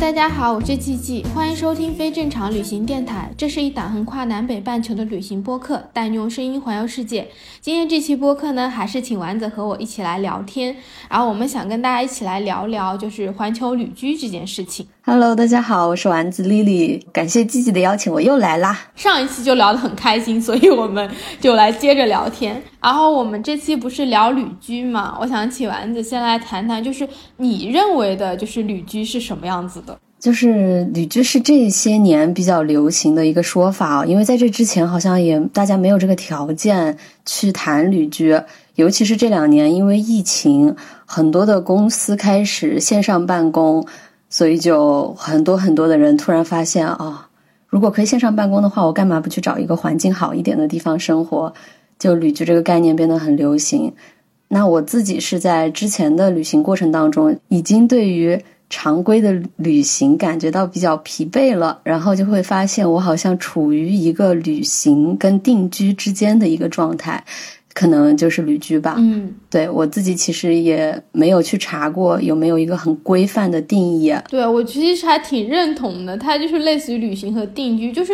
大家好，我是季季，欢迎收听非正常旅行电台。这是一档横跨南北半球的旅行播客，带你用声音环游世界。今天这期播客呢，还是请丸子和我一起来聊天。然后我们想跟大家一起来聊聊，就是环球旅居这件事情。Hello，大家好，我是丸子丽丽，感谢季季的邀请，我又来啦。上一期就聊得很开心，所以我们就来接着聊天。然后我们这期不是聊旅居嘛？我想请丸子先来谈谈，就是你认为的，就是旅居是什么样子的？就是旅居是这些年比较流行的一个说法，因为在这之前好像也大家没有这个条件去谈旅居，尤其是这两年因为疫情，很多的公司开始线上办公，所以就很多很多的人突然发现啊，如果可以线上办公的话，我干嘛不去找一个环境好一点的地方生活？就旅居这个概念变得很流行。那我自己是在之前的旅行过程当中，已经对于。常规的旅行感觉到比较疲惫了，然后就会发现我好像处于一个旅行跟定居之间的一个状态，可能就是旅居吧。嗯，对我自己其实也没有去查过有没有一个很规范的定义。对我其实还挺认同的，它就是类似于旅行和定居，就是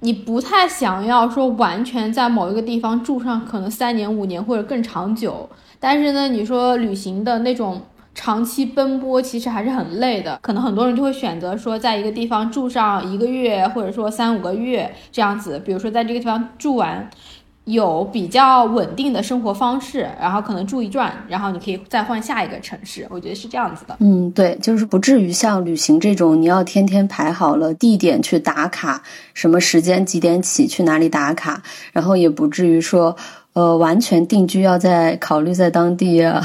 你不太想要说完全在某一个地方住上可能三年五年或者更长久，但是呢，你说旅行的那种。长期奔波其实还是很累的，可能很多人就会选择说，在一个地方住上一个月，或者说三五个月这样子。比如说，在这个地方住完，有比较稳定的生活方式，然后可能住一转，然后你可以再换下一个城市。我觉得是这样子的。嗯，对，就是不至于像旅行这种，你要天天排好了地点去打卡，什么时间几点起去哪里打卡，然后也不至于说。呃，完全定居要在考虑在当地啊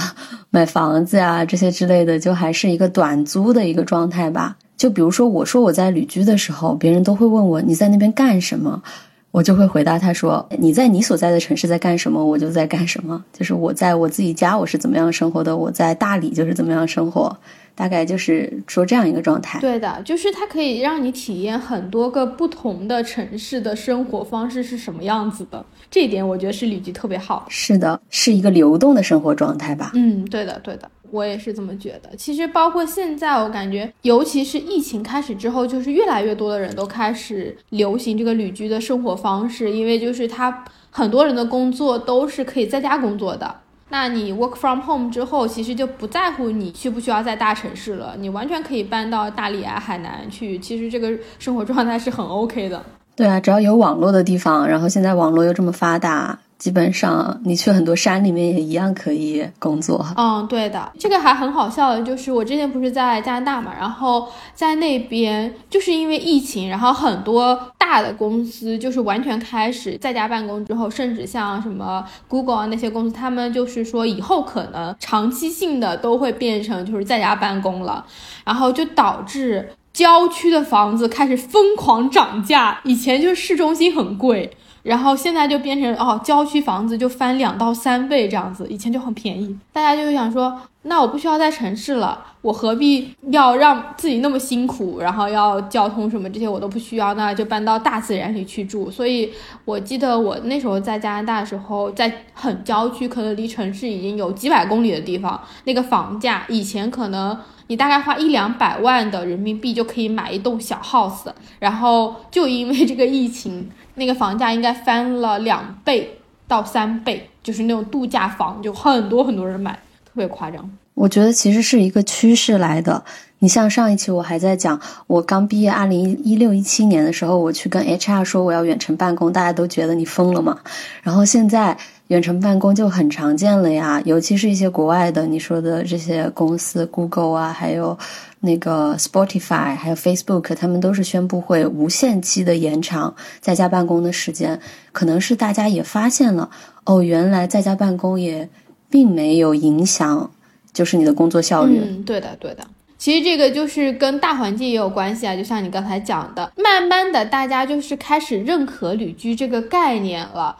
买房子呀这些之类的，就还是一个短租的一个状态吧。就比如说，我说我在旅居的时候，别人都会问我你在那边干什么，我就会回答他说你在你所在的城市在干什么，我就在干什么。就是我在我自己家我是怎么样生活的，我在大理就是怎么样生活。大概就是说这样一个状态，对的，就是它可以让你体验很多个不同的城市的生活方式是什么样子的，这一点我觉得是旅居特别好。是的，是一个流动的生活状态吧？嗯，对的，对的，我也是这么觉得。其实包括现在，我感觉，尤其是疫情开始之后，就是越来越多的人都开始流行这个旅居的生活方式，因为就是他很多人的工作都是可以在家工作的。那你 work from home 之后，其实就不在乎你需不需要在大城市了，你完全可以搬到大理啊、海南去。其实这个生活状态是很 OK 的。对啊，只要有网络的地方，然后现在网络又这么发达。基本上，你去很多山里面也一样可以工作。嗯，对的，这个还很好笑的，就是我之前不是在加拿大嘛，然后在那边就是因为疫情，然后很多大的公司就是完全开始在家办公之后，甚至像什么 Google 啊那些公司，他们就是说以后可能长期性的都会变成就是在家办公了，然后就导致郊区的房子开始疯狂涨价，以前就是市中心很贵。然后现在就变成哦，郊区房子就翻两到三倍这样子，以前就很便宜，大家就想说，那我不需要在城市了，我何必要让自己那么辛苦，然后要交通什么这些我都不需要，那就搬到大自然里去住。所以我记得我那时候在加拿大的时候，在很郊区，可能离城市已经有几百公里的地方，那个房价以前可能你大概花一两百万的人民币就可以买一栋小 house，然后就因为这个疫情。那个房价应该翻了两倍到三倍，就是那种度假房，就很多很多人买，特别夸张。我觉得其实是一个趋势来的。你像上一期我还在讲，我刚毕业二零一六一七年的时候，我去跟 HR 说我要远程办公，大家都觉得你疯了嘛。然后现在远程办公就很常见了呀，尤其是一些国外的你说的这些公司，Google 啊，还有。那个 Spotify 还有 Facebook，他们都是宣布会无限期的延长在家办公的时间。可能是大家也发现了，哦，原来在家办公也并没有影响，就是你的工作效率。嗯，对的，对的。其实这个就是跟大环境也有关系啊，就像你刚才讲的，慢慢的大家就是开始认可旅居这个概念了。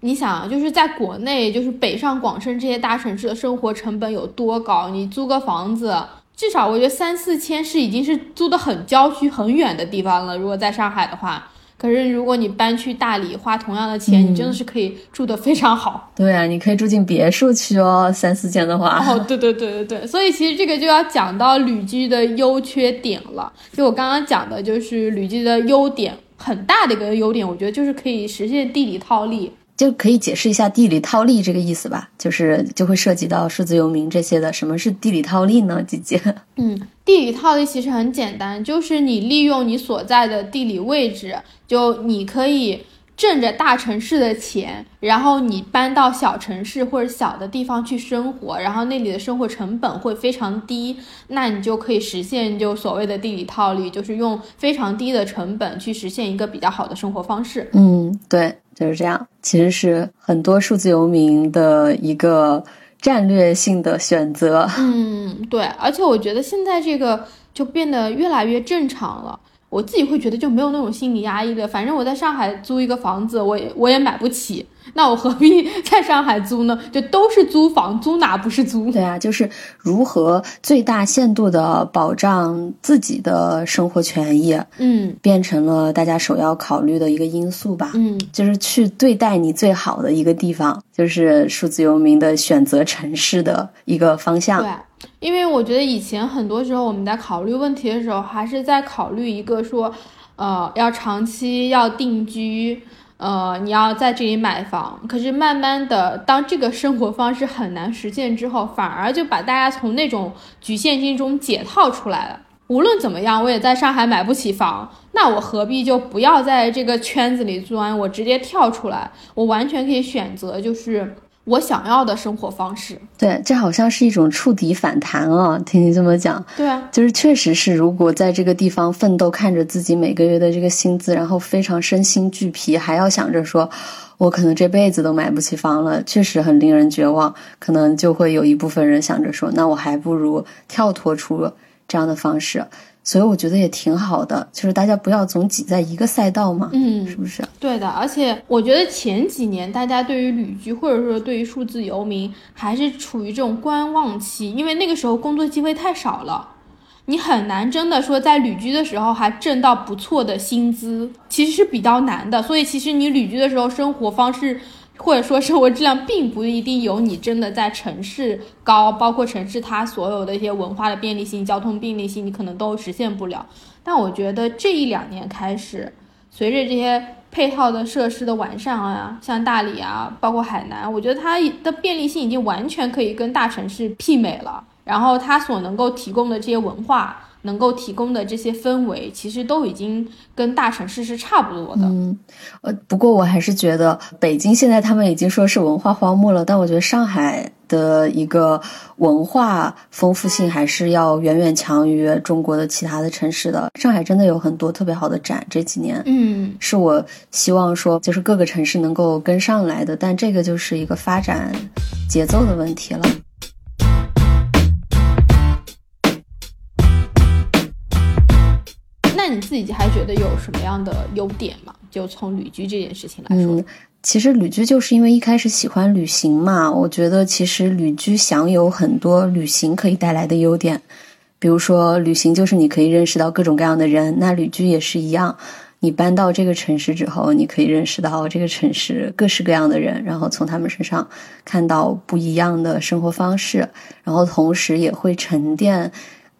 你想，就是在国内，就是北上广深这些大城市的生活成本有多高？你租个房子，至少我觉得三四千是已经是租的很郊区、很远的地方了。如果在上海的话。可是，如果你搬去大理，花同样的钱，你真的是可以住的非常好。对啊，你可以住进别墅去哦，三四千的话。哦，对对对对对，所以其实这个就要讲到旅居的优缺点了。就我刚刚讲的，就是旅居的优点，很大的一个优点，我觉得就是可以实现地理套利。就可以解释一下地理套利这个意思吧，就是就会涉及到数字游民这些的。什么是地理套利呢，姐姐？嗯，地理套利其实很简单，就是你利用你所在的地理位置，就你可以挣着大城市的钱，然后你搬到小城市或者小的地方去生活，然后那里的生活成本会非常低，那你就可以实现就所谓的地理套利，就是用非常低的成本去实现一个比较好的生活方式。嗯，对。就是这样，其实是很多数字游民的一个战略性的选择。嗯，对，而且我觉得现在这个就变得越来越正常了。我自己会觉得就没有那种心理压抑了。反正我在上海租一个房子，我也我也买不起，那我何必 在上海租呢？就都是租房，租哪不是租？对啊，就是如何最大限度的保障自己的生活权益，嗯，变成了大家首要考虑的一个因素吧。嗯，就是去对待你最好的一个地方，就是数字游民的选择城市的一个方向。对。因为我觉得以前很多时候我们在考虑问题的时候，还是在考虑一个说，呃，要长期要定居，呃，你要在这里买房。可是慢慢的，当这个生活方式很难实现之后，反而就把大家从那种局限性中解套出来了。无论怎么样，我也在上海买不起房，那我何必就不要在这个圈子里钻？我直接跳出来，我完全可以选择就是。我想要的生活方式，对，这好像是一种触底反弹啊！听你这么讲，对啊，就是确实是，如果在这个地方奋斗，看着自己每个月的这个薪资，然后非常身心俱疲，还要想着说，我可能这辈子都买不起房了，确实很令人绝望。可能就会有一部分人想着说，那我还不如跳脱出这样的方式。所以我觉得也挺好的，就是大家不要总挤在一个赛道嘛，嗯，是不是？对的，而且我觉得前几年大家对于旅居或者说对于数字游民还是处于这种观望期，因为那个时候工作机会太少了，你很难真的说在旅居的时候还挣到不错的薪资，其实是比较难的。所以其实你旅居的时候生活方式。或者说生活质量并不一定有你真的在城市高，包括城市它所有的一些文化的便利性、交通便利性，你可能都实现不了。但我觉得这一两年开始，随着这些配套的设施的完善啊，像大理啊，包括海南，我觉得它的便利性已经完全可以跟大城市媲美了。然后它所能够提供的这些文化。能够提供的这些氛围，其实都已经跟大城市是差不多的。嗯，呃，不过我还是觉得北京现在他们已经说是文化荒漠了，但我觉得上海的一个文化丰富性还是要远远强于中国的其他的城市的。上海真的有很多特别好的展，这几年，嗯，是我希望说就是各个城市能够跟上来的，但这个就是一个发展节奏的问题了。那你自己还觉得有什么样的优点吗？就从旅居这件事情来说，嗯，其实旅居就是因为一开始喜欢旅行嘛。我觉得其实旅居享有很多旅行可以带来的优点，比如说旅行就是你可以认识到各种各样的人，那旅居也是一样。你搬到这个城市之后，你可以认识到这个城市各式各样的人，然后从他们身上看到不一样的生活方式，然后同时也会沉淀。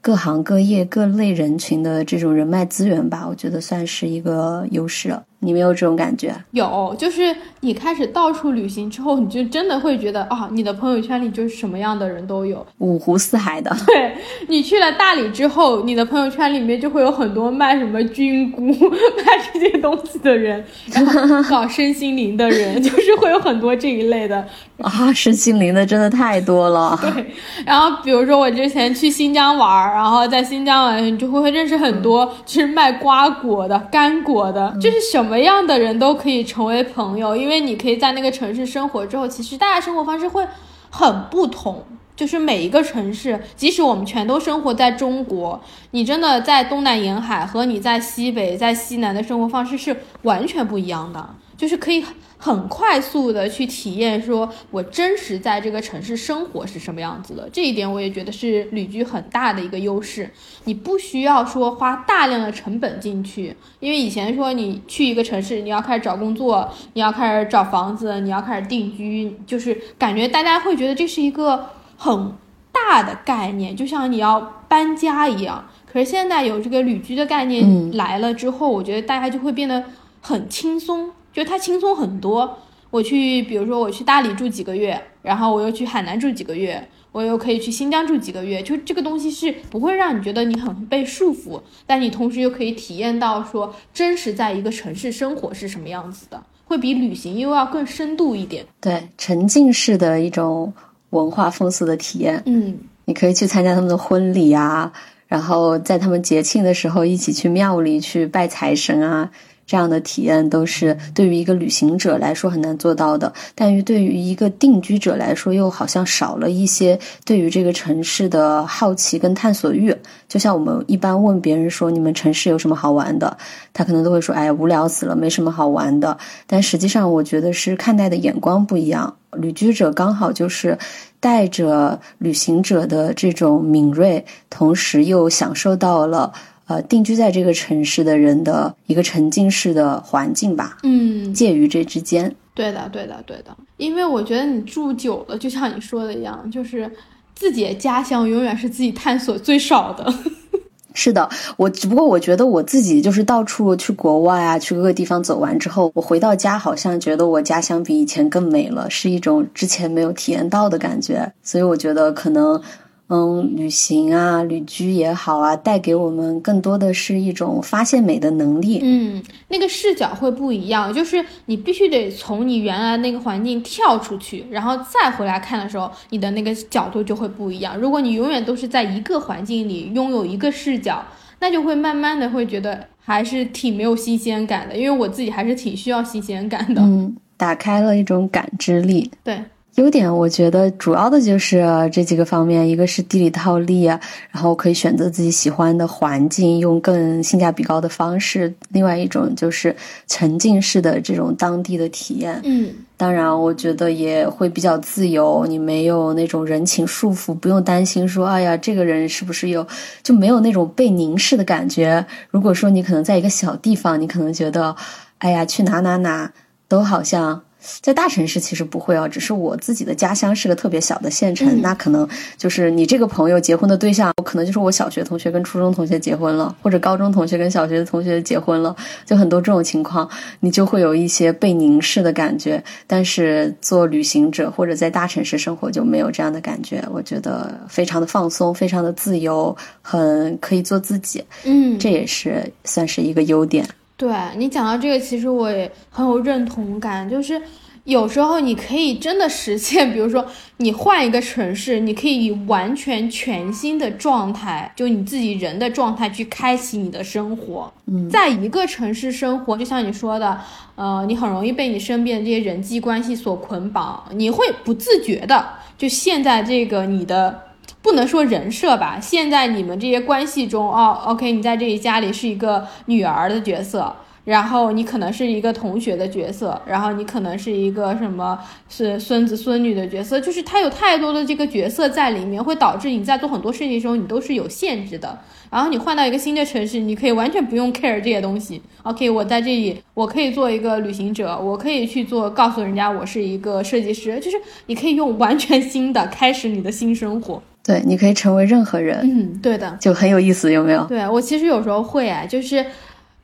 各行各业各类人群的这种人脉资源吧，我觉得算是一个优势了。你没有这种感觉？有，就是你开始到处旅行之后，你就真的会觉得啊，你的朋友圈里就是什么样的人都有，五湖四海的。对你去了大理之后，你的朋友圈里面就会有很多卖什么菌菇、卖这些东西的人，然后搞身心灵的人，就是会有很多这一类的啊，身心灵的真的太多了。对，然后比如说我之前去新疆玩，然后在新疆玩，你就会会认识很多就是卖瓜果的、干果的，就是什么。什么样的人都可以成为朋友，因为你可以在那个城市生活之后，其实大家生活方式会很不同。就是每一个城市，即使我们全都生活在中国，你真的在东南沿海和你在西北、在西南的生活方式是完全不一样的。就是可以很快速的去体验，说我真实在这个城市生活是什么样子的。这一点我也觉得是旅居很大的一个优势。你不需要说花大量的成本进去，因为以前说你去一个城市，你要开始找工作，你要开始找房子，你要开始定居，就是感觉大家会觉得这是一个很大的概念，就像你要搬家一样。可是现在有这个旅居的概念来了之后，我觉得大家就会变得很轻松。就它轻松很多，我去，比如说我去大理住几个月，然后我又去海南住几个月，我又可以去新疆住几个月，就这个东西是不会让你觉得你很被束缚，但你同时又可以体验到说真实在一个城市生活是什么样子的，会比旅行又要更深度一点。对，沉浸式的一种文化风俗的体验。嗯，你可以去参加他们的婚礼啊，然后在他们节庆的时候一起去庙里去拜财神啊。这样的体验都是对于一个旅行者来说很难做到的，但于对于一个定居者来说，又好像少了一些对于这个城市的好奇跟探索欲。就像我们一般问别人说：“你们城市有什么好玩的？”他可能都会说：“哎，无聊死了，没什么好玩的。”但实际上，我觉得是看待的眼光不一样。旅居者刚好就是带着旅行者的这种敏锐，同时又享受到了。呃，定居在这个城市的人的一个沉浸式的环境吧，嗯，介于这之间。对的，对的，对的。因为我觉得你住久了，就像你说的一样，就是自己的家乡永远是自己探索最少的。是的，我只不过我觉得我自己就是到处去国外啊，去各个地方走完之后，我回到家好像觉得我家乡比以前更美了，是一种之前没有体验到的感觉。所以我觉得可能。嗯，旅行啊，旅居也好啊，带给我们更多的是一种发现美的能力。嗯，那个视角会不一样，就是你必须得从你原来那个环境跳出去，然后再回来看的时候，你的那个角度就会不一样。如果你永远都是在一个环境里拥有一个视角，那就会慢慢的会觉得还是挺没有新鲜感的。因为我自己还是挺需要新鲜感的。嗯，打开了一种感知力。对。优点我觉得主要的就是这几个方面，一个是地理套利啊，然后可以选择自己喜欢的环境，用更性价比高的方式；另外一种就是沉浸式的这种当地的体验。嗯，当然我觉得也会比较自由，你没有那种人情束缚，不用担心说，哎呀，这个人是不是有就没有那种被凝视的感觉。如果说你可能在一个小地方，你可能觉得，哎呀，去哪哪哪都好像。在大城市其实不会哦，只是我自己的家乡是个特别小的县城，那可能就是你这个朋友结婚的对象，可能就是我小学同学跟初中同学结婚了，或者高中同学跟小学的同学结婚了，就很多这种情况，你就会有一些被凝视的感觉。但是做旅行者或者在大城市生活就没有这样的感觉，我觉得非常的放松，非常的自由，很可以做自己。嗯，这也是算是一个优点。对你讲到这个，其实我也很有认同感。就是有时候你可以真的实现，比如说你换一个城市，你可以以完全全新的状态，就你自己人的状态去开启你的生活。嗯，在一个城市生活，就像你说的，呃，你很容易被你身边的这些人际关系所捆绑，你会不自觉的就陷在这个你的。不能说人设吧，现在你们这些关系中，哦，OK，你在这里家里是一个女儿的角色，然后你可能是一个同学的角色，然后你可能是一个什么是孙子孙女的角色，就是他有太多的这个角色在里面，会导致你在做很多事情的时候，你都是有限制的。然后你换到一个新的城市，你可以完全不用 care 这些东西。OK，我在这里，我可以做一个旅行者，我可以去做，告诉人家我是一个设计师，就是你可以用完全新的开始你的新生活。对，你可以成为任何人。嗯，对的，就很有意思，有没有？对我其实有时候会哎，就是，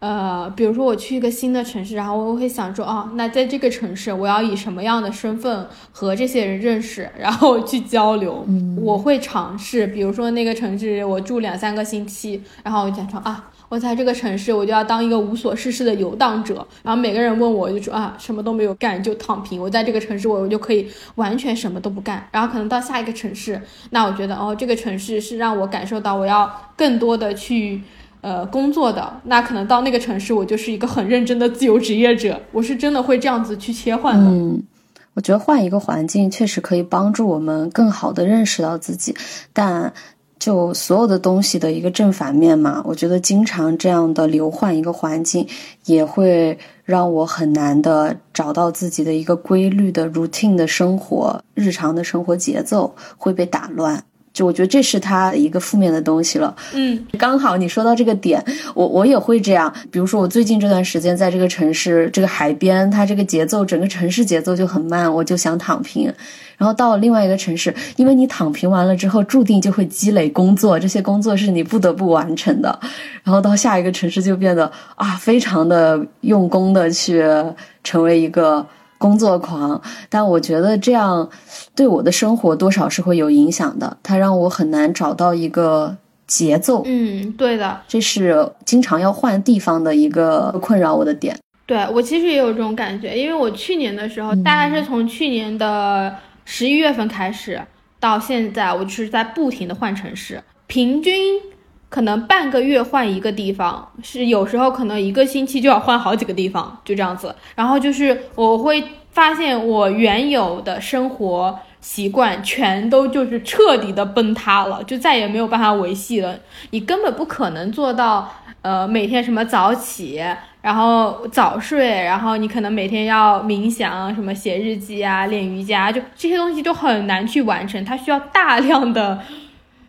呃，比如说我去一个新的城市，然后我会想说，哦，那在这个城市，我要以什么样的身份和这些人认识，然后去交流。嗯，我会尝试，比如说那个城市我住两三个星期，然后我想说啊。我在这个城市，我就要当一个无所事事的游荡者。然后每个人问我，就说啊，什么都没有干就躺平。我在这个城市，我我就可以完全什么都不干。然后可能到下一个城市，那我觉得哦，这个城市是让我感受到我要更多的去呃工作的。那可能到那个城市，我就是一个很认真的自由职业者。我是真的会这样子去切换的。嗯，我觉得换一个环境确实可以帮助我们更好的认识到自己，但就所有的东西的一个正反面嘛，我觉得经常这样的流换一个环境，也会让我很难的找到自己的一个规律的 routine 的生活，日常的生活节奏会被打乱。就我觉得这是他一个负面的东西了。嗯，刚好你说到这个点，我我也会这样。比如说，我最近这段时间在这个城市，这个海边，它这个节奏，整个城市节奏就很慢，我就想躺平。然后到了另外一个城市，因为你躺平完了之后，注定就会积累工作，这些工作是你不得不完成的。然后到下一个城市就变得啊，非常的用功的去成为一个。工作狂，但我觉得这样对我的生活多少是会有影响的。它让我很难找到一个节奏。嗯，对的，这是经常要换地方的一个困扰我的点。对我其实也有这种感觉，因为我去年的时候，大概是从去年的十一月份开始到现在，我就是在不停的换城市，平均可能半个月换一个地方，是有时候可能一个星期就要换好几个地方，就这样子。然后就是我会。发现我原有的生活习惯全都就是彻底的崩塌了，就再也没有办法维系了。你根本不可能做到，呃，每天什么早起，然后早睡，然后你可能每天要冥想，什么写日记啊，练瑜伽，就这些东西就很难去完成。它需要大量的，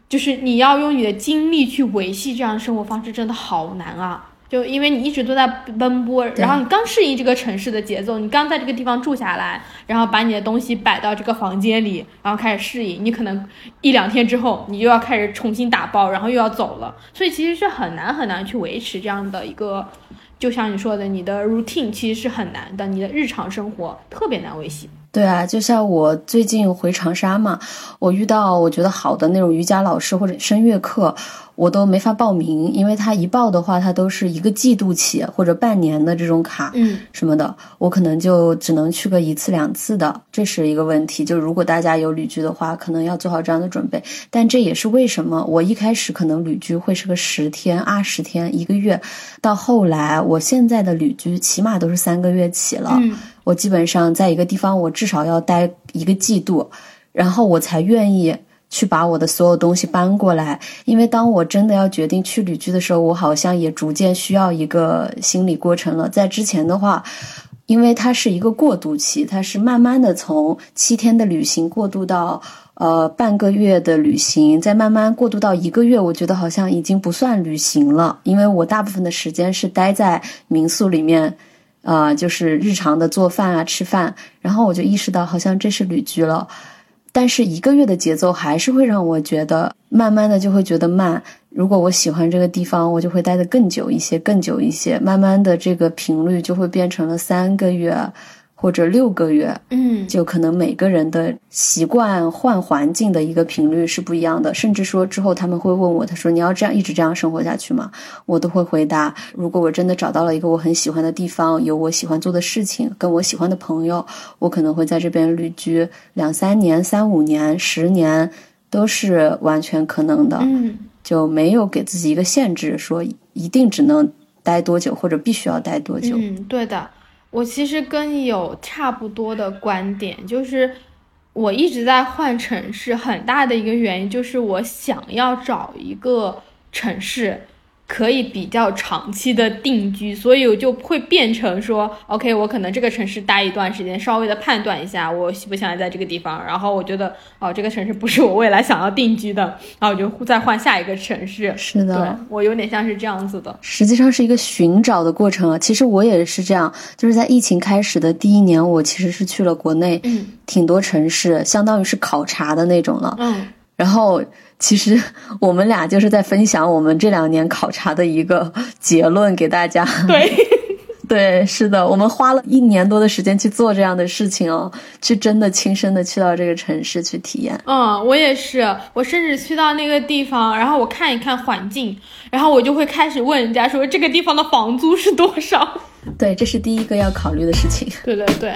就是你要用你的精力去维系这样的生活方式，真的好难啊。就因为你一直都在奔波，然后你刚适应这个城市的节奏，你刚在这个地方住下来，然后把你的东西摆到这个房间里，然后开始适应，你可能一两天之后，你又要开始重新打包，然后又要走了，所以其实是很难很难去维持这样的一个，就像你说的，你的 routine 其实是很难的，你的日常生活特别难维系。对啊，就像我最近回长沙嘛，我遇到我觉得好的那种瑜伽老师或者声乐课。我都没法报名，因为他一报的话，他都是一个季度起或者半年的这种卡，嗯，什么的，我可能就只能去个一次两次的，这是一个问题。就如果大家有旅居的话，可能要做好这样的准备。但这也是为什么我一开始可能旅居会是个十天、二十天、一个月，到后来我现在的旅居起码都是三个月起了。嗯，我基本上在一个地方，我至少要待一个季度，然后我才愿意。去把我的所有东西搬过来，因为当我真的要决定去旅居的时候，我好像也逐渐需要一个心理过程了。在之前的话，因为它是一个过渡期，它是慢慢的从七天的旅行过渡到呃半个月的旅行，再慢慢过渡到一个月，我觉得好像已经不算旅行了，因为我大部分的时间是待在民宿里面，呃，就是日常的做饭啊、吃饭，然后我就意识到好像这是旅居了。但是一个月的节奏还是会让我觉得，慢慢的就会觉得慢。如果我喜欢这个地方，我就会待得更久一些，更久一些。慢慢的，这个频率就会变成了三个月。或者六个月，嗯，就可能每个人的习惯换环境的一个频率是不一样的，甚至说之后他们会问我，他说你要这样一直这样生活下去吗？我都会回答，如果我真的找到了一个我很喜欢的地方，有我喜欢做的事情，跟我喜欢的朋友，我可能会在这边旅居两三年、三五年、十年，都是完全可能的。嗯，就没有给自己一个限制，说一定只能待多久，或者必须要待多久。嗯，对的。我其实跟你有差不多的观点，就是我一直在换城市，很大的一个原因就是我想要找一个城市。可以比较长期的定居，所以我就会变成说，OK，我可能这个城市待一段时间，稍微的判断一下我喜不喜欢在这个地方，然后我觉得哦，这个城市不是我未来想要定居的，然后我就再换下一个城市。是的，我有点像是这样子的，实际上是一个寻找的过程啊。其实我也是这样，就是在疫情开始的第一年，我其实是去了国内，嗯，挺多城市，相当于是考察的那种了，嗯，然后。其实我们俩就是在分享我们这两年考察的一个结论给大家。对，对，是的，我们花了一年多的时间去做这样的事情哦，去真的亲身的去到这个城市去体验。嗯，我也是，我甚至去到那个地方，然后我看一看环境，然后我就会开始问人家说这个地方的房租是多少。对，这是第一个要考虑的事情。对对对。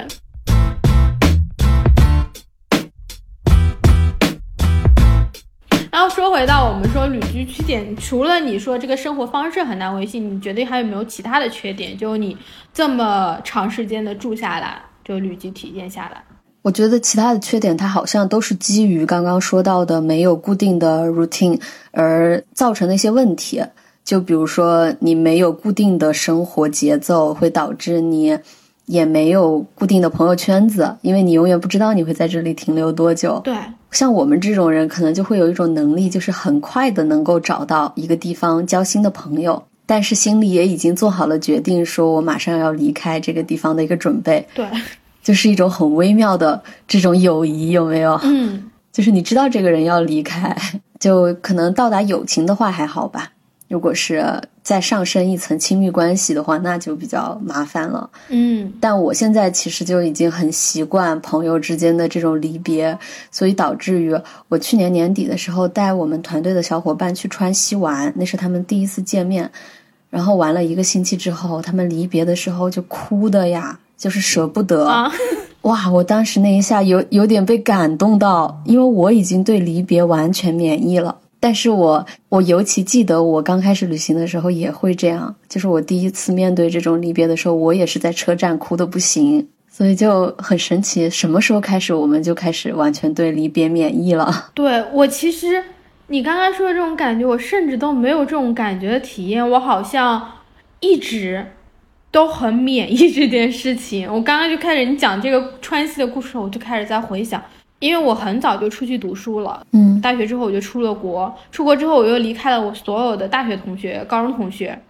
然后说回到我们说旅居缺点，除了你说这个生活方式很难维系，你觉得还有没有其他的缺点？就你这么长时间的住下来，就旅居体验下来，我觉得其他的缺点，它好像都是基于刚刚说到的没有固定的 routine 而造成的一些问题。就比如说，你没有固定的生活节奏，会导致你也没有固定的朋友圈子，因为你永远不知道你会在这里停留多久。对，像我们这种人，可能就会有一种能力，就是很快的能够找到一个地方交新的朋友。但是心里也已经做好了决定，说我马上要离开这个地方的一个准备。对，就是一种很微妙的这种友谊，有没有？嗯，就是你知道这个人要离开，就可能到达友情的话还好吧。如果是再上升一层亲密关系的话，那就比较麻烦了。嗯，但我现在其实就已经很习惯朋友之间的这种离别，所以导致于我去年年底的时候带我们团队的小伙伴去川西玩，那是他们第一次见面，然后玩了一个星期之后，他们离别的时候就哭的呀，就是舍不得。哇，我当时那一下有有点被感动到，因为我已经对离别完全免疫了。但是我我尤其记得我刚开始旅行的时候也会这样，就是我第一次面对这种离别的时候，我也是在车站哭的不行，所以就很神奇。什么时候开始我们就开始完全对离别免疫了？对我其实你刚刚说的这种感觉，我甚至都没有这种感觉的体验，我好像一直都很免疫这件事情。我刚刚就开始你讲这个川西的故事，我就开始在回想。因为我很早就出去读书了，嗯，大学之后我就出了国，出国之后我又离开了我所有的大学同学、高中同学，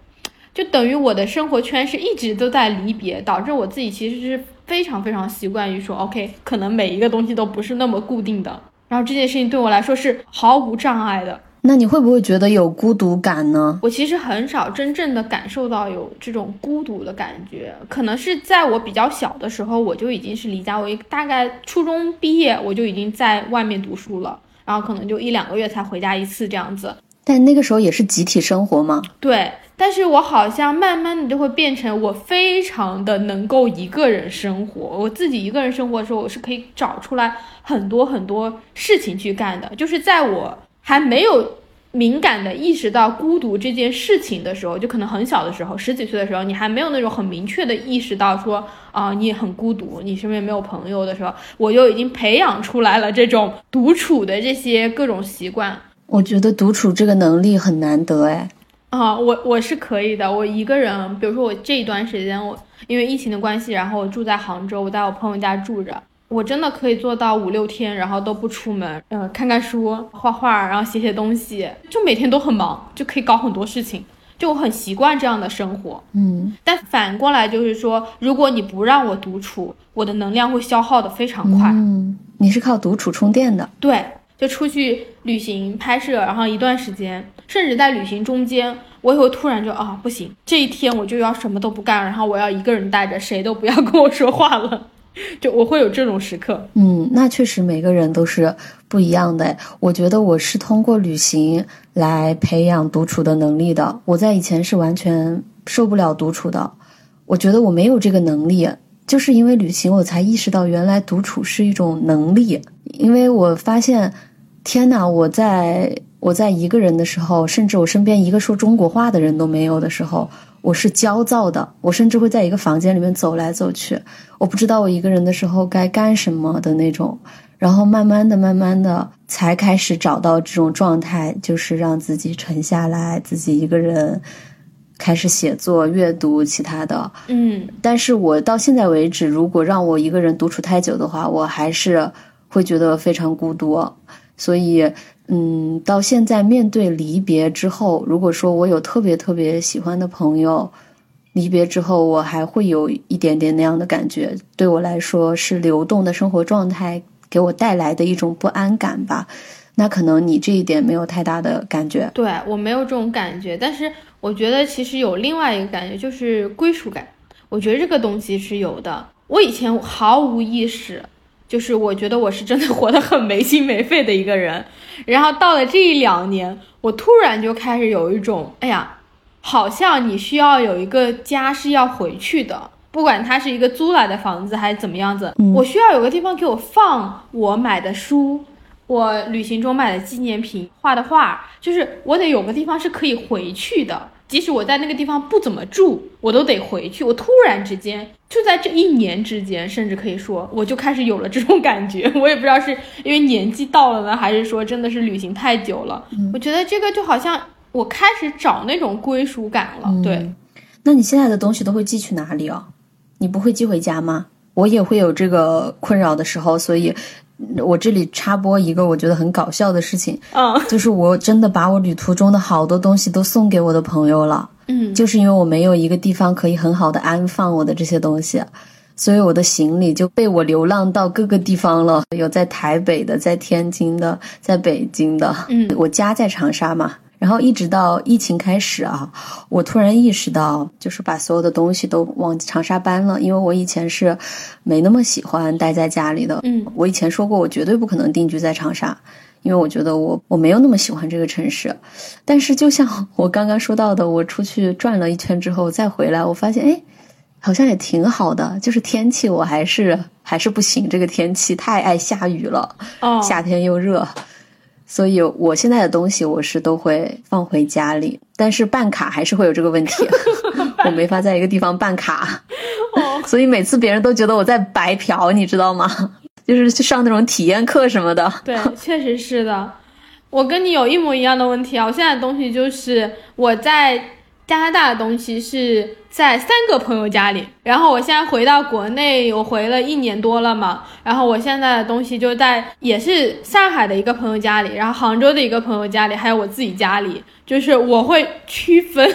就等于我的生活圈是一直都在离别，导致我自己其实是非常非常习惯于说，OK，可能每一个东西都不是那么固定的，然后这件事情对我来说是毫无障碍的。那你会不会觉得有孤独感呢？我其实很少真正的感受到有这种孤独的感觉，可能是在我比较小的时候，我就已经是离家，我大概初中毕业我就已经在外面读书了，然后可能就一两个月才回家一次这样子。但那个时候也是集体生活吗？对，但是我好像慢慢的就会变成我非常的能够一个人生活，我自己一个人生活的时候，我是可以找出来很多很多事情去干的，就是在我。还没有敏感的意识到孤独这件事情的时候，就可能很小的时候，十几岁的时候，你还没有那种很明确的意识到说啊，你很孤独，你身边没有朋友的时候，我就已经培养出来了这种独处的这些各种习惯。我觉得独处这个能力很难得哎。啊，我我是可以的，我一个人，比如说我这一段时间，我因为疫情的关系，然后我住在杭州，我在我朋友家住着。我真的可以做到五六天，然后都不出门，呃，看看书、画画，然后写写东西，就每天都很忙，就可以搞很多事情，就我很习惯这样的生活。嗯，但反过来就是说，如果你不让我独处，我的能量会消耗的非常快。嗯，你是靠独处充电的？对，就出去旅行拍摄，然后一段时间，甚至在旅行中间，我也会突然就啊，不行，这一天我就要什么都不干，然后我要一个人待着，谁都不要跟我说话了。就我会有这种时刻，嗯，那确实每个人都是不一样的。我觉得我是通过旅行来培养独处的能力的。我在以前是完全受不了独处的，我觉得我没有这个能力，就是因为旅行我才意识到原来独处是一种能力。因为我发现，天呐，我在我在一个人的时候，甚至我身边一个说中国话的人都没有的时候。我是焦躁的，我甚至会在一个房间里面走来走去，我不知道我一个人的时候该干什么的那种。然后慢慢的、慢慢的，才开始找到这种状态，就是让自己沉下来，自己一个人开始写作、阅读其他的。嗯，但是我到现在为止，如果让我一个人独处太久的话，我还是会觉得非常孤独。所以。嗯，到现在面对离别之后，如果说我有特别特别喜欢的朋友，离别之后我还会有一点点那样的感觉，对我来说是流动的生活状态给我带来的一种不安感吧。那可能你这一点没有太大的感觉，对我没有这种感觉，但是我觉得其实有另外一个感觉，就是归属感。我觉得这个东西是有的，我以前毫无意识。就是我觉得我是真的活得很没心没肺的一个人，然后到了这一两年，我突然就开始有一种，哎呀，好像你需要有一个家是要回去的，不管它是一个租来的房子还是怎么样子，我需要有个地方给我放我买的书，我旅行中买的纪念品、画的画，就是我得有个地方是可以回去的。即使我在那个地方不怎么住，我都得回去。我突然之间就在这一年之间，甚至可以说，我就开始有了这种感觉。我也不知道是因为年纪到了呢，还是说真的是旅行太久了。我觉得这个就好像我开始找那种归属感了。对，那你现在的东西都会寄去哪里哦？你不会寄回家吗？我也会有这个困扰的时候，所以。我这里插播一个我觉得很搞笑的事情，嗯，就是我真的把我旅途中的好多东西都送给我的朋友了，嗯，就是因为我没有一个地方可以很好的安放我的这些东西，所以我的行李就被我流浪到各个地方了，有在台北的，在天津的，在北京的，嗯，我家在长沙嘛。然后一直到疫情开始啊，我突然意识到，就是把所有的东西都往长沙搬了。因为我以前是没那么喜欢待在家里的。嗯，我以前说过，我绝对不可能定居在长沙，因为我觉得我我没有那么喜欢这个城市。但是就像我刚刚说到的，我出去转了一圈之后再回来，我发现哎，好像也挺好的。就是天气我还是还是不行，这个天气太爱下雨了。哦，夏天又热。所以，我现在的东西我是都会放回家里，但是办卡还是会有这个问题，我没法在一个地方办卡，所以每次别人都觉得我在白嫖，你知道吗？就是去上那种体验课什么的。对，确实是的，我跟你有一模一样的问题啊！我现在的东西就是我在加拿大的东西是。在三个朋友家里，然后我现在回到国内，我回了一年多了嘛，然后我现在的东西就在也是上海的一个朋友家里，然后杭州的一个朋友家里，还有我自己家里，就是我会区分，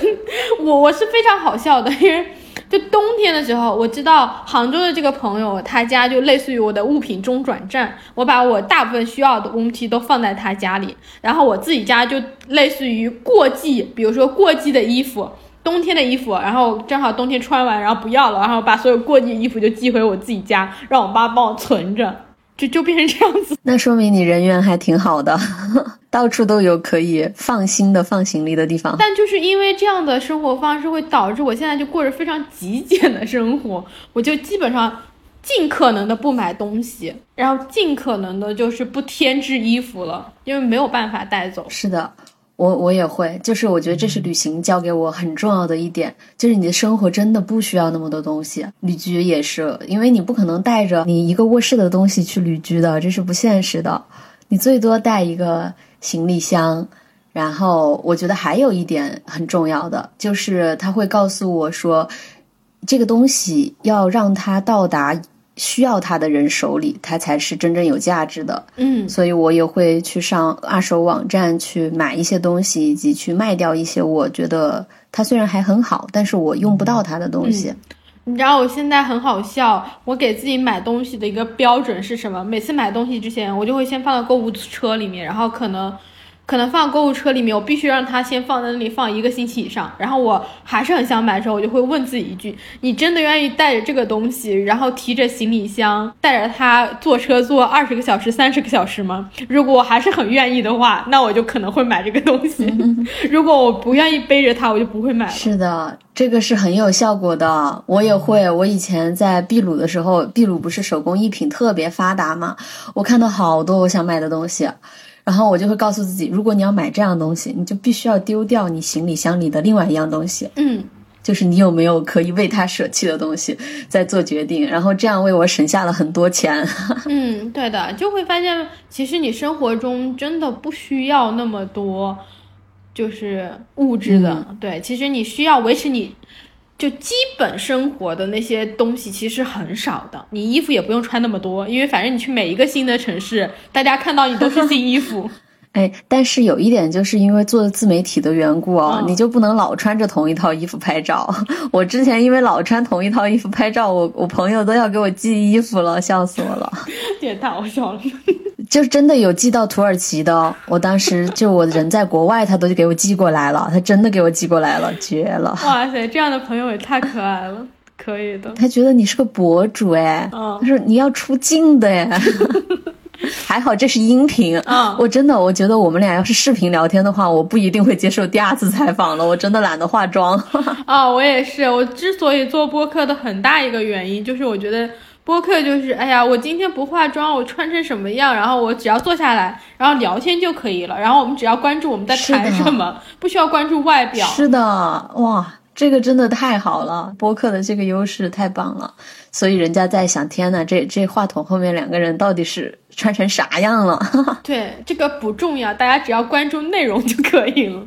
我我是非常好笑的，因为就冬天的时候，我知道杭州的这个朋友他家就类似于我的物品中转站，我把我大部分需要的东西都放在他家里，然后我自己家就类似于过季，比如说过季的衣服。冬天的衣服，然后正好冬天穿完，然后不要了，然后把所有过季衣服就寄回我自己家，让我妈帮我存着，就 就变成这样子。那说明你人缘还挺好的，到处都有可以放心的放行李的地方。但就是因为这样的生活方式，会导致我现在就过着非常极简的生活，我就基本上尽可能的不买东西，然后尽可能的就是不添置衣服了，因为没有办法带走。是的。我我也会，就是我觉得这是旅行教给我很重要的一点，就是你的生活真的不需要那么多东西。旅居也是，因为你不可能带着你一个卧室的东西去旅居的，这是不现实的。你最多带一个行李箱，然后我觉得还有一点很重要的，就是他会告诉我说，这个东西要让它到达。需要它的人手里，它才是真正有价值的。嗯，所以我也会去上二手网站去买一些东西，以及去卖掉一些我觉得它虽然还很好，但是我用不到它的东西。你知道我现在很好笑，我给自己买东西的一个标准是什么？每次买东西之前，我就会先放到购物车里面，然后可能。可能放购物车里面，我必须让它先放在那里放一个星期以上。然后我还是很想买的时候，我就会问自己一句：你真的愿意带着这个东西，然后提着行李箱，带着它坐车坐二十个小时、三十个小时吗？如果我还是很愿意的话，那我就可能会买这个东西。如果我不愿意背着它，我就不会买了。是的，这个是很有效果的。我也会。我以前在秘鲁的时候，秘鲁不是手工艺品特别发达嘛？我看到好多我想买的东西。然后我就会告诉自己，如果你要买这样东西，你就必须要丢掉你行李箱里的另外一样东西。嗯，就是你有没有可以为他舍弃的东西，再做决定。然后这样为我省下了很多钱。嗯，对的，就会发现其实你生活中真的不需要那么多，就是物质的。对，其实你需要维持你。就基本生活的那些东西其实很少的，你衣服也不用穿那么多，因为反正你去每一个新的城市，大家看到你都是新衣服。哎，但是有一点就是因为做自媒体的缘故哦，你就不能老穿着同一套衣服拍照。我之前因为老穿同一套衣服拍照，我我朋友都要给我寄衣服了，笑死我了。也太好笑了。就是真的有寄到土耳其的，我当时就我人在国外，他都给我寄过来了，他真的给我寄过来了，绝了！哇塞，这样的朋友也太可爱了，可以的。他觉得你是个博主哎，他说你要出镜的哎，还好这是音频啊！我真的我觉得我们俩要是视频聊天的话，我不一定会接受第二次采访了，我真的懒得化妆啊！我也是，我之所以做播客的很大一个原因就是我觉得。播客就是，哎呀，我今天不化妆，我穿成什么样，然后我只要坐下来，然后聊天就可以了。然后我们只要关注我们在谈什么，不需要关注外表。是的，哇，这个真的太好了，播客的这个优势太棒了。所以人家在想，天呐，这这话筒后面两个人到底是穿成啥样了？对，这个不重要，大家只要关注内容就可以了。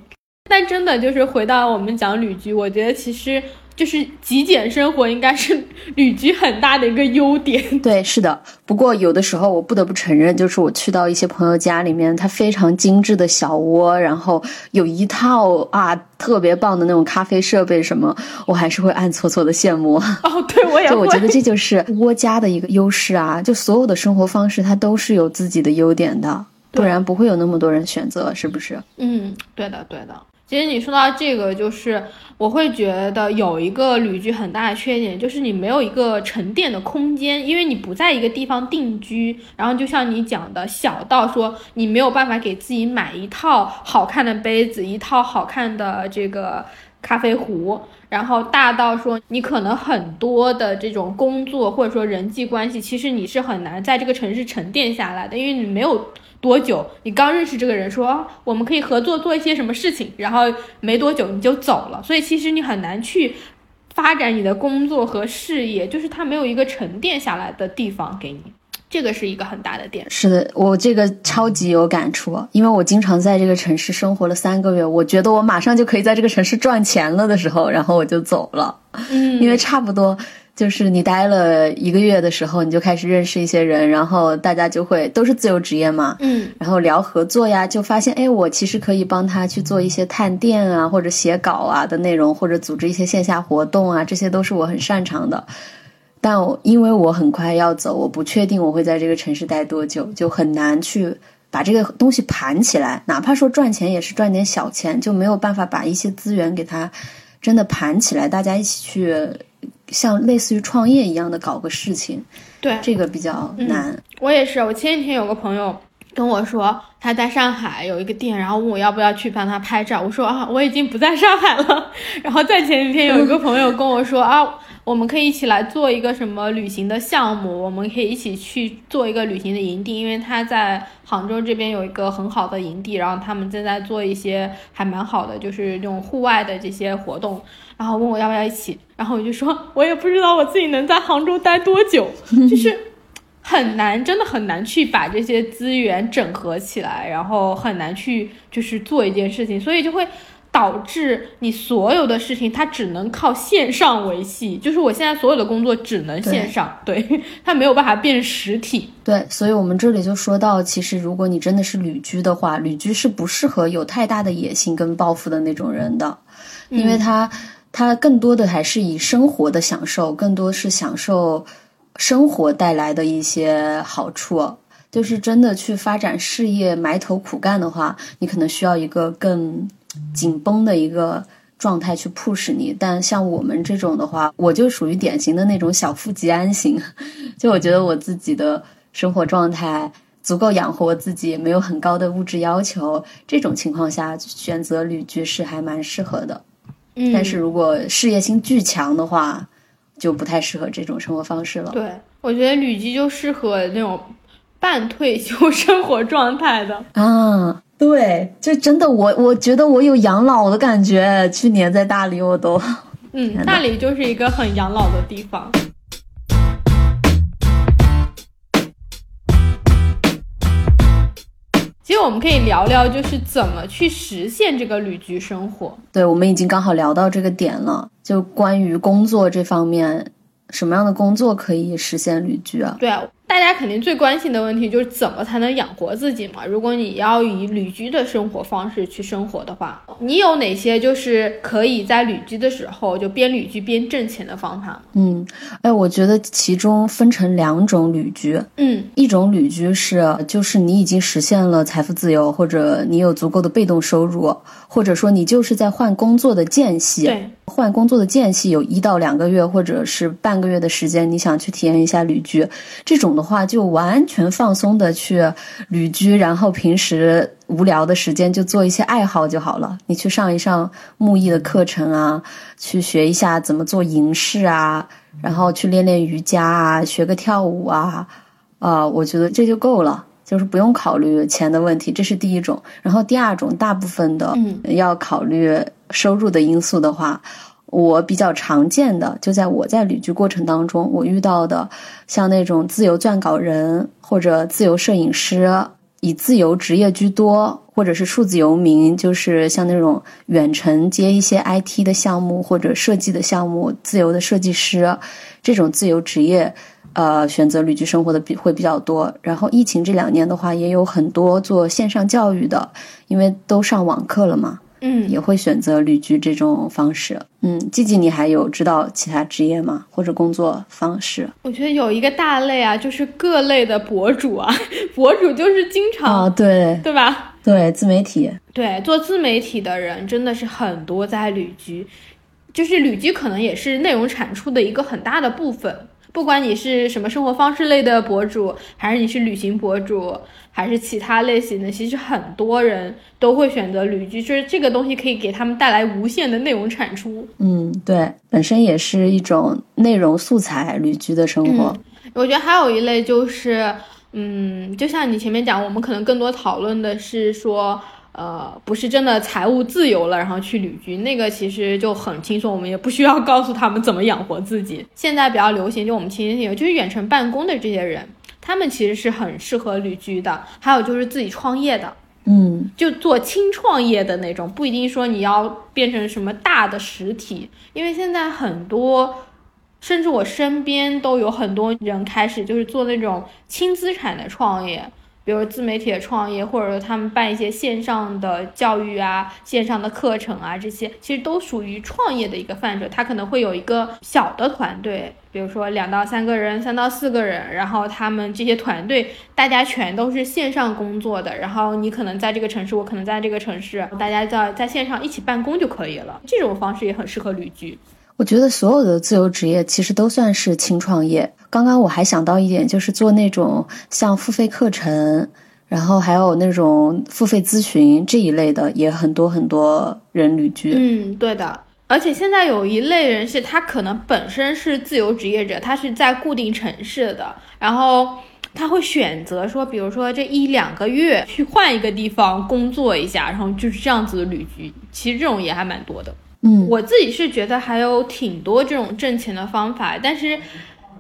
但真的就是回到我们讲旅居，我觉得其实就是极简生活应该是旅居很大的一个优点。对，是的。不过有的时候我不得不承认，就是我去到一些朋友家里面，他非常精致的小窝，然后有一套啊特别棒的那种咖啡设备什么，我还是会暗搓搓的羡慕。哦，对我也会。就我觉得这就是窝家的一个优势啊，就所有的生活方式它都是有自己的优点的，不然不会有那么多人选择，是不是？嗯，对的，对的。其实你说到这个，就是我会觉得有一个旅居很大的缺点，就是你没有一个沉淀的空间，因为你不在一个地方定居。然后就像你讲的，小到说你没有办法给自己买一套好看的杯子，一套好看的这个咖啡壶，然后大到说你可能很多的这种工作或者说人际关系，其实你是很难在这个城市沉淀下来的，因为你没有。多久？你刚认识这个人，说我们可以合作做一些什么事情，然后没多久你就走了，所以其实你很难去发展你的工作和事业，就是他没有一个沉淀下来的地方给你，这个是一个很大的点。是的，我这个超级有感触，因为我经常在这个城市生活了三个月，我觉得我马上就可以在这个城市赚钱了的时候，然后我就走了，嗯，因为差不多。就是你待了一个月的时候，你就开始认识一些人，然后大家就会都是自由职业嘛，嗯，然后聊合作呀，就发现哎，我其实可以帮他去做一些探店啊，或者写稿啊的内容，或者组织一些线下活动啊，这些都是我很擅长的。但我因为我很快要走，我不确定我会在这个城市待多久，就很难去把这个东西盘起来，哪怕说赚钱也是赚点小钱，就没有办法把一些资源给他真的盘起来，大家一起去。像类似于创业一样的搞个事情，对这个比较难。我也是，我前几天有个朋友跟我说，他在上海有一个店，然后问我要不要去帮他拍照。我说啊，我已经不在上海了。然后在前几天有一个朋友跟我说啊，我们可以一起来做一个什么旅行的项目，我们可以一起去做一个旅行的营地，因为他在杭州这边有一个很好的营地，然后他们正在做一些还蛮好的，就是那种户外的这些活动。然后问我要不要一起，然后我就说，我也不知道我自己能在杭州待多久，就是很难，真的很难去把这些资源整合起来，然后很难去就是做一件事情，所以就会导致你所有的事情它只能靠线上维系，就是我现在所有的工作只能线上，对，它没有办法变实体。对，所以我们这里就说到，其实如果你真的是旅居的话，旅居是不适合有太大的野心跟抱负的那种人的，因为他。它更多的还是以生活的享受，更多是享受生活带来的一些好处。就是真的去发展事业、埋头苦干的话，你可能需要一个更紧绷的一个状态去 push 你。但像我们这种的话，我就属于典型的那种小富即安型。就我觉得我自己的生活状态足够养活自己，没有很高的物质要求，这种情况下选择旅居是还蛮适合的。但是如果事业心巨强的话，就不太适合这种生活方式了。对，我觉得旅居就适合那种半退休生活状态的啊。对，就真的我我觉得我有养老的感觉。去年在大理，我都嗯，大理就是一个很养老的地方。实我们可以聊聊，就是怎么去实现这个旅居生活。对，我们已经刚好聊到这个点了，就关于工作这方面，什么样的工作可以实现旅居啊？对啊。大家肯定最关心的问题就是怎么才能养活自己嘛？如果你要以旅居的生活方式去生活的话，你有哪些就是可以在旅居的时候就边旅居边挣钱的方法？嗯，哎，我觉得其中分成两种旅居。嗯，一种旅居是就是你已经实现了财富自由，或者你有足够的被动收入，或者说你就是在换工作的间隙。对。换工作的间隙有一到两个月，或者是半个月的时间，你想去体验一下旅居，这种种的话，就完全放松的去旅居，然后平时无聊的时间就做一些爱好就好了。你去上一上木艺的课程啊，去学一下怎么做银饰啊，然后去练练瑜伽啊，学个跳舞啊，啊，我觉得这就够了，就是不用考虑钱的问题，这是第一种。然后第二种，大部分的要考虑收入的因素的话。我比较常见的，就在我在旅居过程当中，我遇到的像那种自由撰稿人或者自由摄影师，以自由职业居多，或者是数字游民，就是像那种远程接一些 IT 的项目或者设计的项目，自由的设计师这种自由职业，呃，选择旅居生活的比会比较多。然后疫情这两年的话，也有很多做线上教育的，因为都上网课了嘛。嗯，也会选择旅居这种方式。嗯，季季，你还有知道其他职业吗？或者工作方式？我觉得有一个大类啊，就是各类的博主啊，博主就是经常啊，对对吧？对，自媒体，对，做自媒体的人真的是很多在旅居，就是旅居可能也是内容产出的一个很大的部分。不管你是什么生活方式类的博主，还是你是旅行博主，还是其他类型的，其实很多人都会选择旅居，就是这个东西可以给他们带来无限的内容产出。嗯，对，本身也是一种内容素材，旅居的生活。我觉得还有一类就是，嗯，就像你前面讲，我们可能更多讨论的是说。呃，不是真的财务自由了，然后去旅居，那个其实就很轻松，我们也不需要告诉他们怎么养活自己。现在比较流行，就我们亲戚就是远程办公的这些人，他们其实是很适合旅居的。还有就是自己创业的，嗯，就做轻创业的那种，不一定说你要变成什么大的实体，因为现在很多，甚至我身边都有很多人开始就是做那种轻资产的创业。比如自媒体的创业，或者说他们办一些线上的教育啊、线上的课程啊，这些其实都属于创业的一个范畴。他可能会有一个小的团队，比如说两到三个人、三到四个人，然后他们这些团队大家全都是线上工作的，然后你可能在这个城市，我可能在这个城市，大家在在线上一起办公就可以了。这种方式也很适合旅居。我觉得所有的自由职业其实都算是轻创业。刚刚我还想到一点，就是做那种像付费课程，然后还有那种付费咨询这一类的，也很多很多人旅居。嗯，对的。而且现在有一类人是，他可能本身是自由职业者，他是在固定城市的，然后他会选择说，比如说这一两个月去换一个地方工作一下，然后就是这样子的旅居。其实这种也还蛮多的。嗯，我自己是觉得还有挺多这种挣钱的方法，但是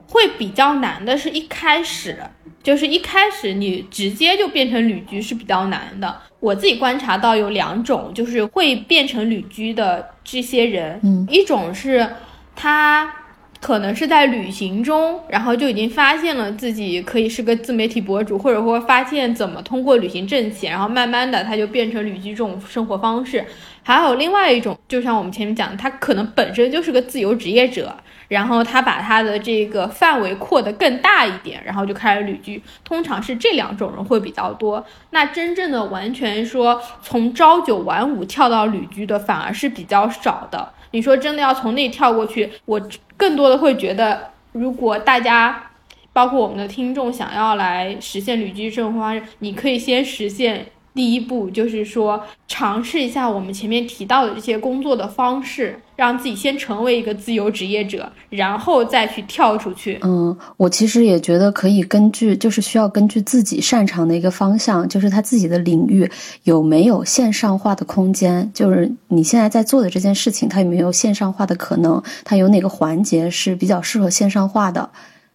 会比较难的是一开始，就是一开始你直接就变成旅居是比较难的。我自己观察到有两种，就是会变成旅居的这些人，嗯，一种是他可能是在旅行中，然后就已经发现了自己可以是个自媒体博主，或者说发现怎么通过旅行挣钱，然后慢慢的他就变成旅居这种生活方式。还有另外一种，就像我们前面讲的，他可能本身就是个自由职业者，然后他把他的这个范围扩得更大一点，然后就开始旅居。通常是这两种人会比较多。那真正的完全说从朝九晚五跳到旅居的，反而是比较少的。你说真的要从那跳过去，我更多的会觉得，如果大家，包括我们的听众，想要来实现旅居生活方式，你可以先实现。第一步就是说，尝试一下我们前面提到的这些工作的方式，让自己先成为一个自由职业者，然后再去跳出去。嗯，我其实也觉得可以根据，就是需要根据自己擅长的一个方向，就是他自己的领域有没有线上化的空间，就是你现在在做的这件事情，它有没有线上化的可能，它有哪个环节是比较适合线上化的。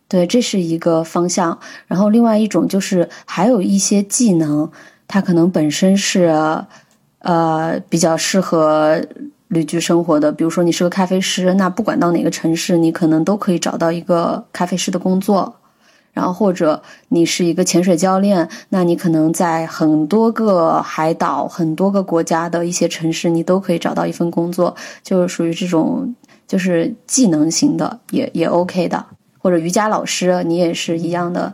对，这是一个方向。然后另外一种就是还有一些技能。他可能本身是，呃，比较适合旅居生活的。比如说，你是个咖啡师，那不管到哪个城市，你可能都可以找到一个咖啡师的工作。然后，或者你是一个潜水教练，那你可能在很多个海岛、很多个国家的一些城市，你都可以找到一份工作，就是属于这种就是技能型的，也也 OK 的。或者瑜伽老师，你也是一样的。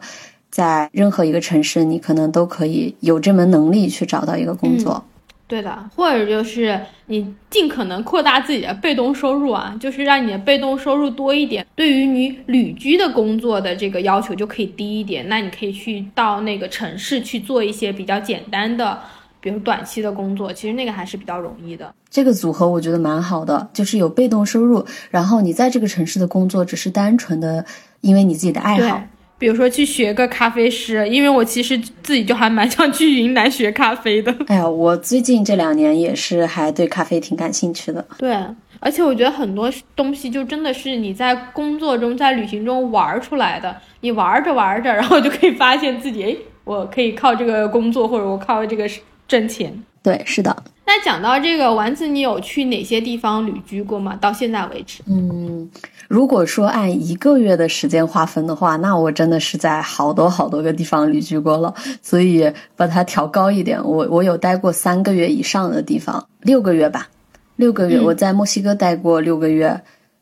在任何一个城市，你可能都可以有这门能力去找到一个工作。对的，或者就是你尽可能扩大自己的被动收入啊，就是让你的被动收入多一点，对于你旅居的工作的这个要求就可以低一点。那你可以去到那个城市去做一些比较简单的，比如短期的工作，其实那个还是比较容易的。这个组合我觉得蛮好的，就是有被动收入，然后你在这个城市的工作只是单纯的因为你自己的爱好。比如说去学个咖啡师，因为我其实自己就还蛮想去云南学咖啡的。哎呀，我最近这两年也是还对咖啡挺感兴趣的。对，而且我觉得很多东西就真的是你在工作中、在旅行中玩出来的。你玩着玩着，然后就可以发现自己，哎，我可以靠这个工作，或者我靠这个挣钱。对，是的。那讲到这个，丸子，你有去哪些地方旅居过吗？到现在为止？嗯。如果说按一个月的时间划分的话，那我真的是在好多好多个地方旅居过了，所以把它调高一点，我我有待过三个月以上的地方，六个月吧，六个月。我在墨西哥待过六个月，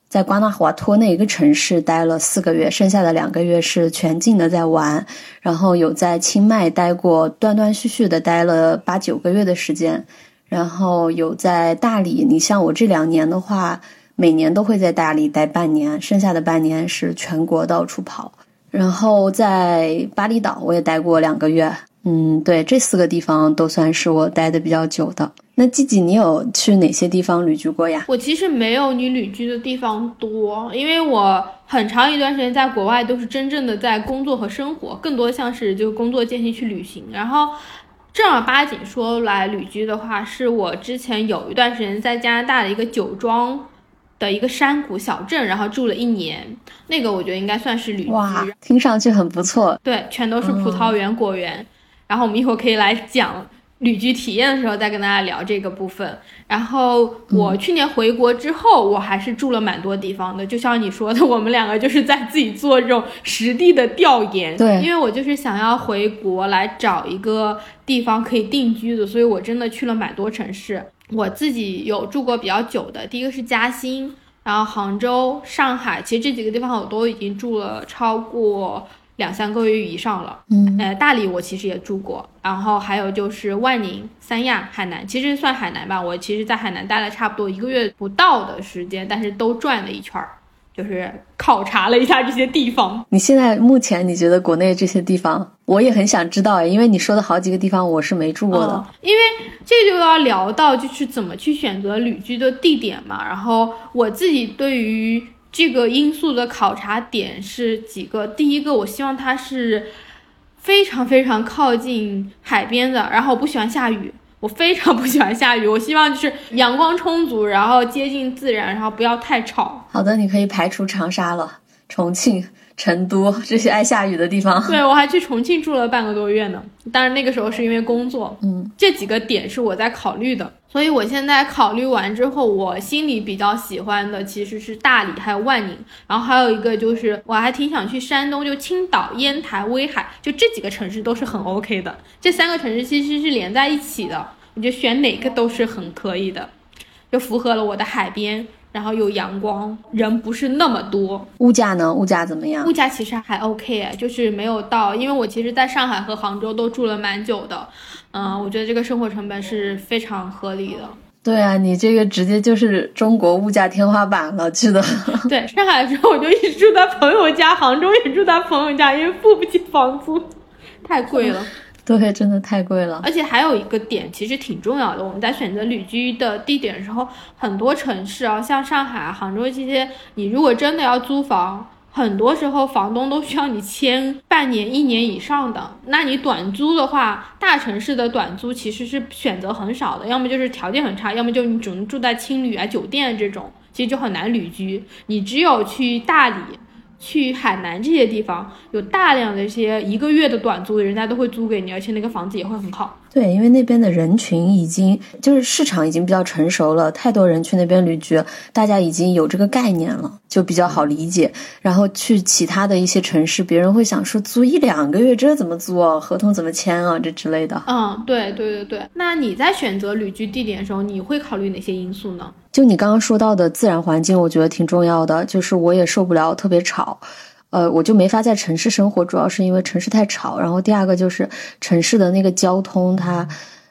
在瓜纳华托那一个城市待了四个月，剩下的两个月是全境的在玩，然后有在清迈待过，断断续续的待了八九个月的时间，然后有在大理。你像我这两年的话。每年都会在大理待半年，剩下的半年是全国到处跑。然后在巴厘岛我也待过两个月。嗯，对，这四个地方都算是我待的比较久的。那季季，你有去哪些地方旅居过呀？我其实没有你旅居的地方多，因为我很长一段时间在国外都是真正的在工作和生活，更多像是就工作间隙去旅行。然后正儿八经说来旅居的话，是我之前有一段时间在加拿大的一个酒庄。的一个山谷小镇，然后住了一年，那个我觉得应该算是旅居。哇，听上去很不错。对，全都是葡萄园、果园。然后我们一会儿可以来讲旅居体验的时候再跟大家聊这个部分。然后我去年回国之后，我还是住了蛮多地方的。就像你说的，我们两个就是在自己做这种实地的调研。对，因为我就是想要回国来找一个地方可以定居的，所以我真的去了蛮多城市。我自己有住过比较久的，第一个是嘉兴，然后杭州、上海，其实这几个地方我都已经住了超过两三个月以上了。嗯，呃，大理我其实也住过，然后还有就是万宁、三亚、海南，其实算海南吧，我其实在海南待了差不多一个月不到的时间，但是都转了一圈儿。就是考察了一下这些地方。你现在目前你觉得国内这些地方，我也很想知道因为你说的好几个地方我是没住过的。因为这就要聊到就是怎么去选择旅居的地点嘛。然后我自己对于这个因素的考察点是几个，第一个我希望它是非常非常靠近海边的，然后我不喜欢下雨。我非常不喜欢下雨，我希望就是阳光充足，然后接近自然，然后不要太吵。好的，你可以排除长沙了，重庆、成都这些爱下雨的地方。对我还去重庆住了半个多月呢，当然那个时候是因为工作。嗯，这几个点是我在考虑的，所以我现在考虑完之后，我心里比较喜欢的其实是大理还有万宁，然后还有一个就是我还挺想去山东，就青岛、烟台、威海，就这几个城市都是很 OK 的。这三个城市其实是连在一起的。我觉得选哪个都是很可以的，就符合了我的海边，然后有阳光，人不是那么多。物价呢？物价怎么样？物价其实还 OK，就是没有到，因为我其实在上海和杭州都住了蛮久的，嗯，我觉得这个生活成本是非常合理的。对啊，你这个直接就是中国物价天花板了，去的。对，上海的时候我就一直住在朋友家，杭州也住在朋友家，因为付不起房租，太贵了。对，真的太贵了。而且还有一个点，其实挺重要的。我们在选择旅居的地点的时候，很多城市啊，像上海、杭州这些，你如果真的要租房，很多时候房东都需要你签半年、一年以上的。那你短租的话，大城市的短租其实是选择很少的，要么就是条件很差，要么就你只能住在青旅啊、酒店这种，其实就很难旅居。你只有去大理。去海南这些地方，有大量的一些一个月的短租，人家都会租给你，而且那个房子也会很好。对，因为那边的人群已经就是市场已经比较成熟了，太多人去那边旅居，大家已经有这个概念了，就比较好理解。然后去其他的一些城市，别人会想说租一两个月，这怎么租啊？合同怎么签啊？这之类的。嗯，对对对对。那你在选择旅居地点的时候，你会考虑哪些因素呢？就你刚刚说到的自然环境，我觉得挺重要的。就是我也受不了特别吵。呃，我就没法在城市生活，主要是因为城市太吵。然后第二个就是城市的那个交通，它。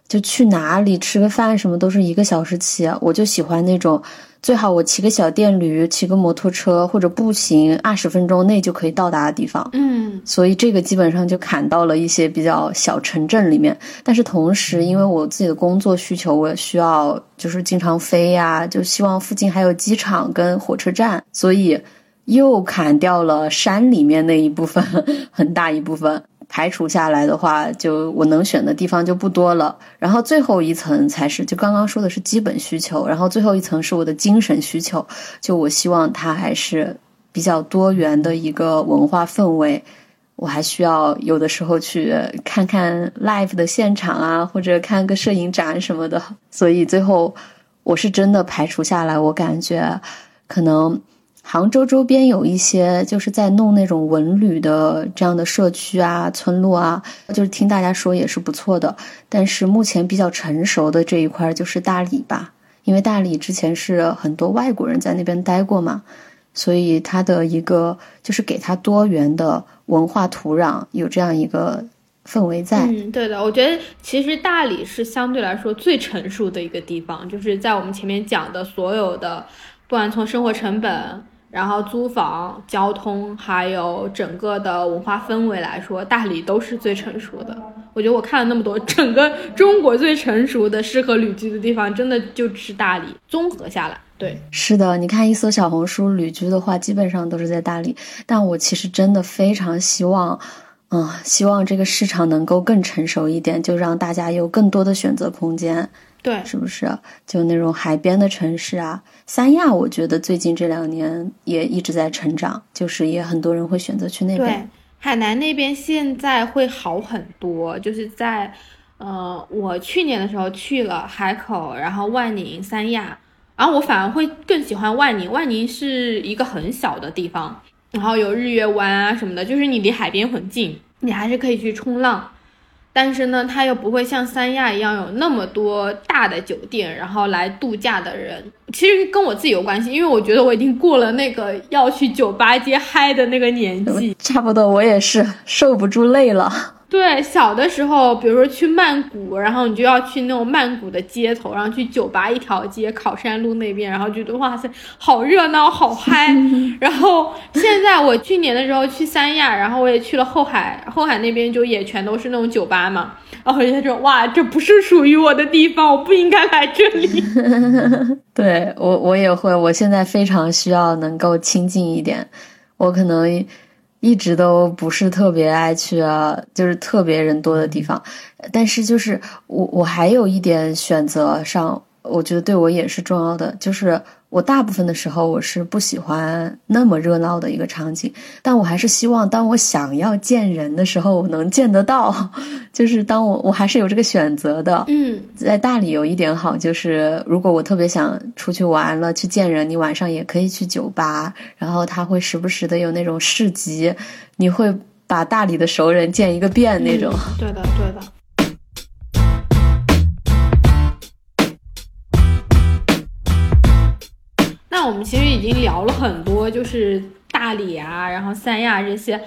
就去哪里吃个饭什么都是一个小时起。我就喜欢那种。最好我骑个小电驴，骑个摩托车或者步行，二十分钟内就可以到达的地方。嗯，所以这个基本上就砍到了一些比较小城镇里面。但是同时，因为我自己的工作需求，我也需要就是经常飞呀，就希望附近还有机场跟火车站，所以又砍掉了山里面那一部分，很大一部分。排除下来的话，就我能选的地方就不多了。然后最后一层才是，就刚刚说的是基本需求，然后最后一层是我的精神需求。就我希望它还是比较多元的一个文化氛围。我还需要有的时候去看看 live 的现场啊，或者看个摄影展什么的。所以最后我是真的排除下来，我感觉可能。杭州周边有一些就是在弄那种文旅的这样的社区啊、村落啊，就是听大家说也是不错的。但是目前比较成熟的这一块就是大理吧，因为大理之前是很多外国人在那边待过嘛，所以它的一个就是给它多元的文化土壤，有这样一个氛围在。嗯，对的，我觉得其实大理是相对来说最成熟的一个地方，就是在我们前面讲的所有的，不管从生活成本。然后租房、交通，还有整个的文化氛围来说，大理都是最成熟的。我觉得我看了那么多，整个中国最成熟的适合旅居的地方，真的就是大理。综合下来，对，是的。你看一搜小红书旅居的话，基本上都是在大理。但我其实真的非常希望，嗯，希望这个市场能够更成熟一点，就让大家有更多的选择空间。对，是不是？就那种海边的城市啊，三亚，我觉得最近这两年也一直在成长，就是也很多人会选择去那边。对，海南那边现在会好很多，就是在，呃，我去年的时候去了海口，然后万宁、三亚，然后我反而会更喜欢万宁。万宁是一个很小的地方，然后有日月湾啊什么的，就是你离海边很近，你还是可以去冲浪。但是呢，它又不会像三亚一样有那么多大的酒店，然后来度假的人。其实跟我自己有关系，因为我觉得我已经过了那个要去酒吧街嗨的那个年纪。差不多，我也是受不住累了。对，小的时候，比如说去曼谷，然后你就要去那种曼谷的街头，然后去酒吧一条街，考山路那边，然后觉得哇塞，好热闹，好嗨。然后现在我去年的时候去三亚，然后我也去了后海，后海那边就也全都是那种酒吧嘛，然后我就说哇，这不是属于我的地方，我不应该来这里。对我，我也会，我现在非常需要能够亲近一点，我可能。一直都不是特别爱去啊，就是特别人多的地方。但是就是我我还有一点选择上，我觉得对我也是重要的，就是。我大部分的时候我是不喜欢那么热闹的一个场景，但我还是希望当我想要见人的时候，我能见得到。就是当我我还是有这个选择的。嗯，在大理有一点好，就是如果我特别想出去玩了去见人，你晚上也可以去酒吧，然后他会时不时的有那种市集，你会把大理的熟人见一个遍那种。对的，对的。我们其实已经聊了很多，就是大理啊，然后三亚这些。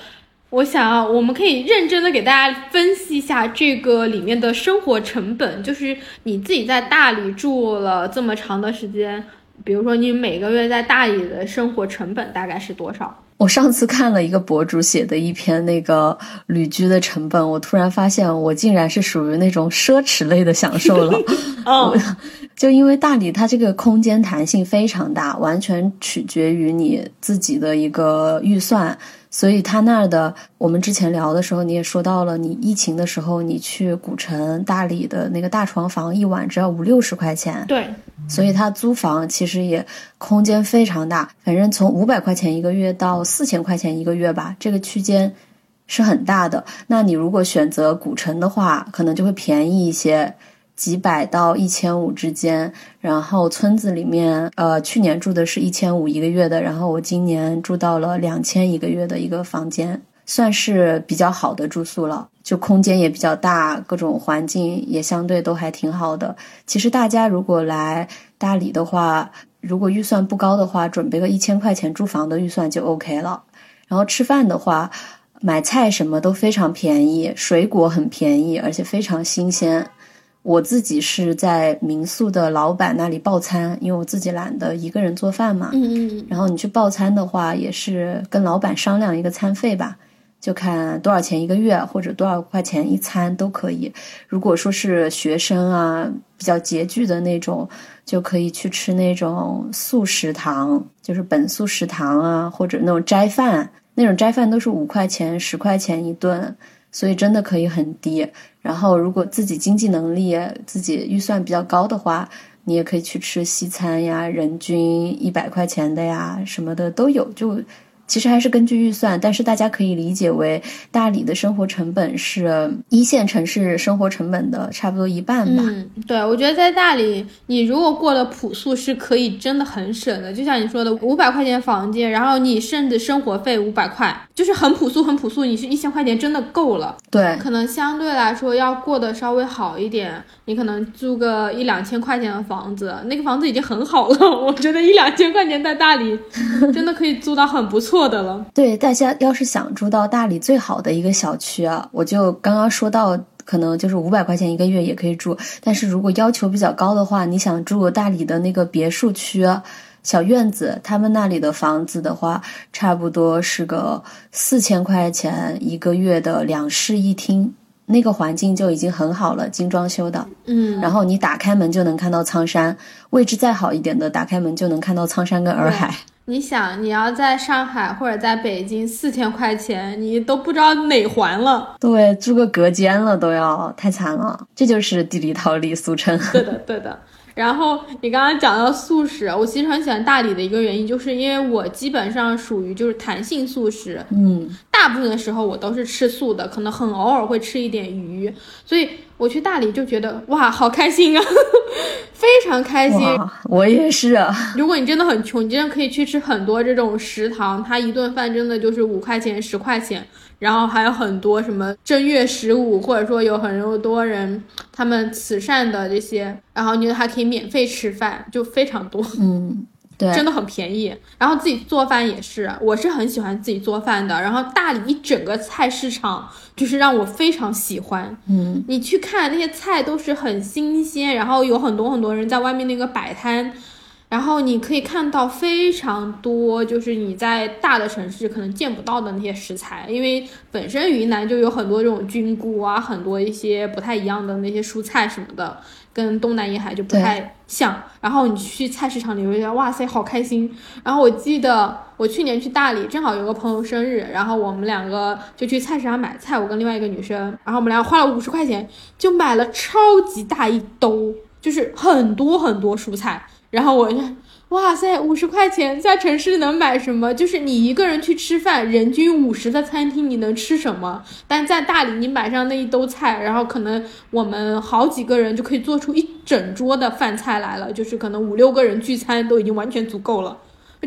我想，我们可以认真的给大家分析一下这个里面的生活成本。就是你自己在大理住了这么长的时间，比如说你每个月在大理的生活成本大概是多少？我上次看了一个博主写的一篇那个旅居的成本，我突然发现我竟然是属于那种奢侈类的享受了。哦。就因为大理它这个空间弹性非常大，完全取决于你自己的一个预算，所以他那儿的我们之前聊的时候你也说到了，你疫情的时候你去古城大理的那个大床房一晚只要五六十块钱，对，所以它租房其实也空间非常大，反正从五百块钱一个月到四千块钱一个月吧，这个区间是很大的。那你如果选择古城的话，可能就会便宜一些。几百到一千五之间，然后村子里面，呃，去年住的是一千五一个月的，然后我今年住到了两千一个月的一个房间，算是比较好的住宿了，就空间也比较大，各种环境也相对都还挺好的。其实大家如果来大理的话，如果预算不高的话，准备个一千块钱住房的预算就 OK 了。然后吃饭的话，买菜什么都非常便宜，水果很便宜，而且非常新鲜。我自己是在民宿的老板那里报餐，因为我自己懒得一个人做饭嘛。嗯嗯嗯。然后你去报餐的话，也是跟老板商量一个餐费吧，就看多少钱一个月或者多少块钱一餐都可以。如果说是学生啊，比较拮据的那种，就可以去吃那种素食堂，就是本素食堂啊，或者那种斋饭，那种斋饭都是五块钱、十块钱一顿。所以真的可以很低，然后如果自己经济能力、自己预算比较高的话，你也可以去吃西餐呀，人均一百块钱的呀，什么的都有，就。其实还是根据预算，但是大家可以理解为大理的生活成本是一线城市生活成本的差不多一半吧。嗯，对，我觉得在大理，你如果过得朴素，是可以真的很省的。就像你说的，五百块钱房间，然后你甚至生活费五百块，就是很朴素，很朴素，你是一千块钱真的够了。对，可能相对来说要过得稍微好一点，你可能租个一两千块钱的房子，那个房子已经很好了。我觉得一两千块钱在大理真的可以租到很不错。错的了，对大家要是想住到大理最好的一个小区啊，我就刚刚说到，可能就是五百块钱一个月也可以住。但是如果要求比较高的话，你想住大理的那个别墅区、小院子，他们那里的房子的话，差不多是个四千块钱一个月的两室一厅，那个环境就已经很好了，精装修的。嗯，然后你打开门就能看到苍山，位置再好一点的，打开门就能看到苍山跟洱海。你想，你要在上海或者在北京，四千块钱你都不知道哪环了。对，住个隔间了都要，太惨了。这就是地理逃离俗称。对的，对的。然后你刚刚讲到素食，我其实很喜欢大理的一个原因，就是因为我基本上属于就是弹性素食，嗯，大部分的时候我都是吃素的，可能很偶尔会吃一点鱼，所以我去大理就觉得哇，好开心啊，非常开心。我也是啊。如果你真的很穷，你真的可以去吃很多这种食堂，它一顿饭真的就是五块钱、十块钱。然后还有很多什么正月十五，或者说有很多人他们慈善的这些，然后你还可以免费吃饭，就非常多。嗯，对，真的很便宜。然后自己做饭也是，我是很喜欢自己做饭的。然后大理一整个菜市场就是让我非常喜欢。嗯，你去看那些菜都是很新鲜，然后有很多很多人在外面那个摆摊。然后你可以看到非常多，就是你在大的城市可能见不到的那些食材，因为本身云南就有很多这种菌菇啊，很多一些不太一样的那些蔬菜什么的，跟东南沿海就不太像。然后你去菜市场，你会觉得哇塞，好开心。然后我记得我去年去大理，正好有个朋友生日，然后我们两个就去菜市场买菜，我跟另外一个女生，然后我们俩花了五十块钱就买了超级大一兜，就是很多很多蔬菜。然后我就，哇塞，五十块钱在城市能买什么？就是你一个人去吃饭，人均五十的餐厅，你能吃什么？但在大理，你买上那一兜菜，然后可能我们好几个人就可以做出一整桌的饭菜来了，就是可能五六个人聚餐都已经完全足够了。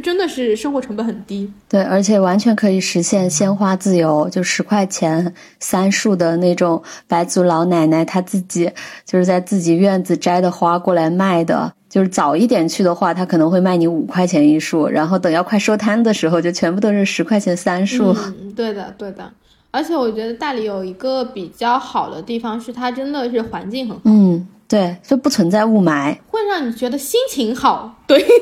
真的是生活成本很低，对，而且完全可以实现鲜花自由，就十块钱三束的那种白族老奶奶，她自己就是在自己院子摘的花过来卖的。就是早一点去的话，他可能会卖你五块钱一束，然后等要快收摊的时候，就全部都是十块钱三束。嗯，对的，对的。而且我觉得大理有一个比较好的地方是，它真的是环境很好。嗯，对，就不存在雾霾，会让你觉得心情好。对。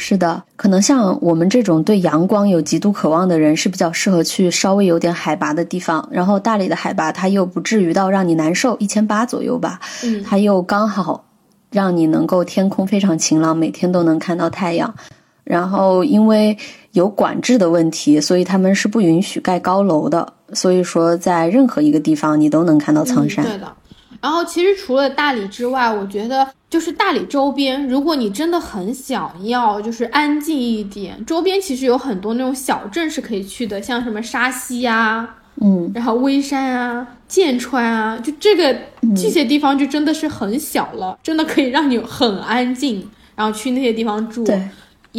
是的，可能像我们这种对阳光有极度渴望的人，是比较适合去稍微有点海拔的地方。然后大理的海拔，它又不至于到让你难受，一千八左右吧。嗯，它又刚好让你能够天空非常晴朗，每天都能看到太阳。然后因为有管制的问题，所以他们是不允许盖高楼的。所以说，在任何一个地方，你都能看到苍山。对的。然后其实除了大理之外，我觉得就是大理周边，如果你真的很想要就是安静一点，周边其实有很多那种小镇是可以去的，像什么沙溪啊，嗯，然后微山啊、剑川啊，就这个这些地方就真的是很小了，真的可以让你很安静，然后去那些地方住。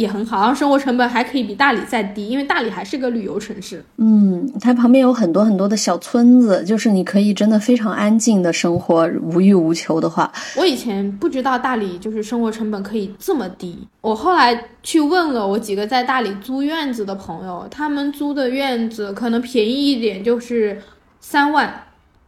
对。也很好，然后生活成本还可以比大理再低，因为大理还是个旅游城市。嗯，它旁边有很多很多的小村子，就是你可以真的非常安静的生活，无欲无求的话。我以前不知道大理就是生活成本可以这么低，我后来去问了我几个在大理租院子的朋友，他们租的院子可能便宜一点就是三万